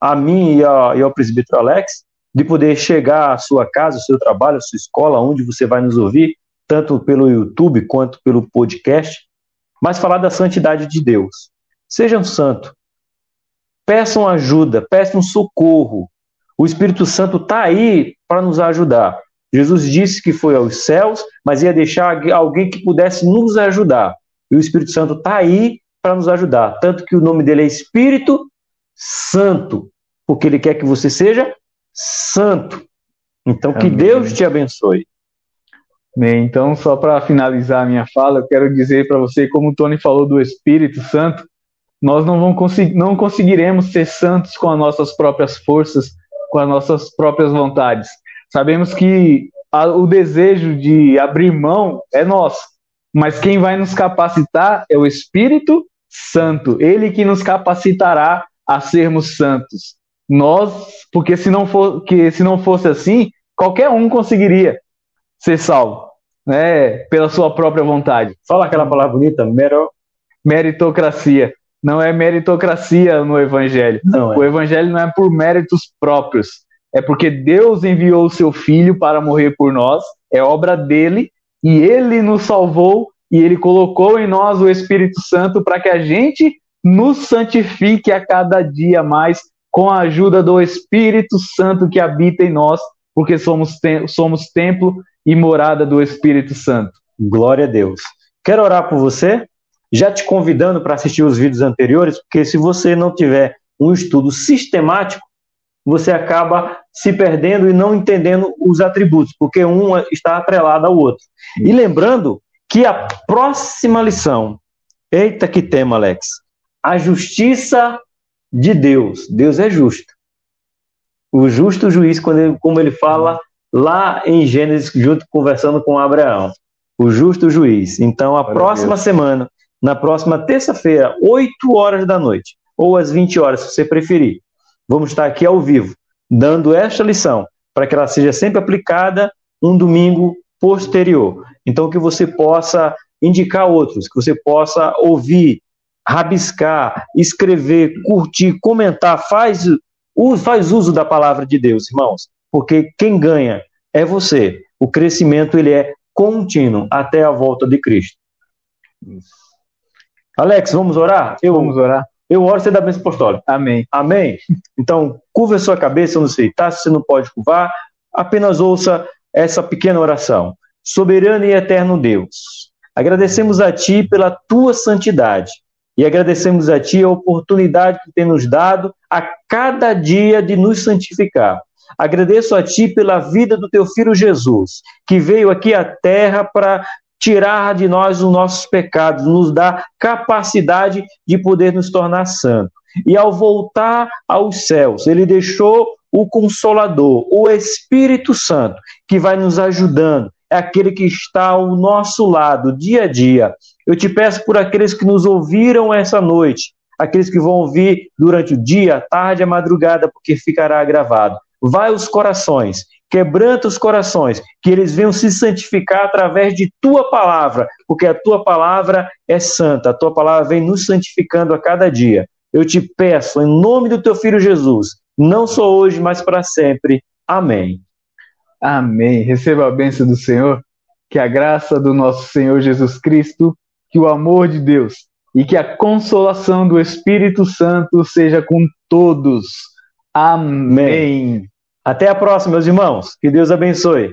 a mim e, a- e ao presbítero Alex de poder chegar à sua casa, ao seu trabalho, à sua escola, onde você vai nos ouvir, tanto pelo YouTube quanto pelo podcast, mas falar da santidade de Deus. Sejam santos. Peçam ajuda, peçam socorro. O Espírito Santo está aí para nos ajudar. Jesus disse que foi aos céus, mas ia deixar alguém que pudesse nos ajudar. E o Espírito Santo está aí para nos ajudar. Tanto que o nome dele é Espírito Santo, porque ele quer que você seja santo. Então, que Amém. Deus te abençoe. Bem, então, só para finalizar a minha fala, eu quero dizer para você, como o Tony falou do Espírito Santo, nós não, vamos conseguir, não conseguiremos ser santos com as nossas próprias forças, com as nossas próprias vontades. Sabemos que a- o desejo de abrir mão é nosso, mas quem vai nos capacitar é o Espírito Santo, ele que nos capacitará a sermos santos. Nós, porque se não, for, que se não fosse assim, qualquer um conseguiria ser salvo, né, pela sua própria vontade. Fala aquela palavra bonita, mero. Meritocracia. Não é meritocracia no evangelho. Não, O é. evangelho não é por méritos próprios. É porque Deus enviou o seu filho para morrer por nós, é obra dele, e ele nos salvou e ele colocou em nós o Espírito Santo para que a gente nos santifique a cada dia mais com a ajuda do Espírito Santo que habita em nós, porque somos, te- somos templo e morada do Espírito Santo. Glória a Deus. Quero orar por você, já te convidando para assistir os vídeos anteriores, porque se você não tiver um estudo sistemático, você acaba se perdendo e não entendendo os atributos, porque um está atrelado ao outro. E lembrando que a próxima lição, eita que tema, Alex, a justiça de Deus. Deus é justo. O justo juiz, quando ele- como ele fala lá em Gênesis, junto conversando com Abraão o justo juiz. Então, a Glória a próxima Deus. semana, na próxima terça-feira, 8 horas da noite, ou às 20 horas, se você preferir, vamos estar aqui ao vivo, dando esta lição para que ela seja sempre aplicada um domingo posterior. Então, que você possa indicar outros, que você possa ouvir, rabiscar, escrever, curtir, comentar, faz, faz uso da palavra de Deus, irmãos, porque quem ganha é você. O crescimento ele é contínuo até a volta de Cristo. Alex, vamos orar? Eu, vamos orar. Eu oro, você dá bênção apostólica. Amém. Amém? Então, curva a sua cabeça, eu não sei, tá? Se você não pode curvar, apenas ouça essa pequena oração. Soberano e eterno Deus, agradecemos a Ti pela Tua santidade e agradecemos a Ti a oportunidade que tem nos dado a cada dia de nos santificar. Agradeço a Ti pela vida do Teu Filho Jesus, que veio aqui à terra para tirar de nós os nossos pecados, nos dar capacidade de poder nos tornar santos. E ao voltar aos céus, ele deixou o Consolador, o Espírito Santo, que vai nos ajudando, é aquele que está ao nosso lado dia a dia. Eu te peço por aqueles que nos ouviram essa noite, aqueles que vão ouvir durante o dia, a tarde, a madrugada, porque ficará gravado. Vai os corações quebranta os corações, que eles venham se santificar através de tua palavra, porque a tua palavra é santa, a tua palavra vem nos santificando a cada dia. Eu te peço, em nome do teu filho Jesus, não só hoje, mas para sempre. Amém. Amém. Receba a bênção do Senhor, que a graça do nosso Senhor Jesus Cristo, que o amor de Deus e que a consolação do Espírito Santo seja com todos. Amém. Até a próxima, meus irmãos. Que Deus abençoe.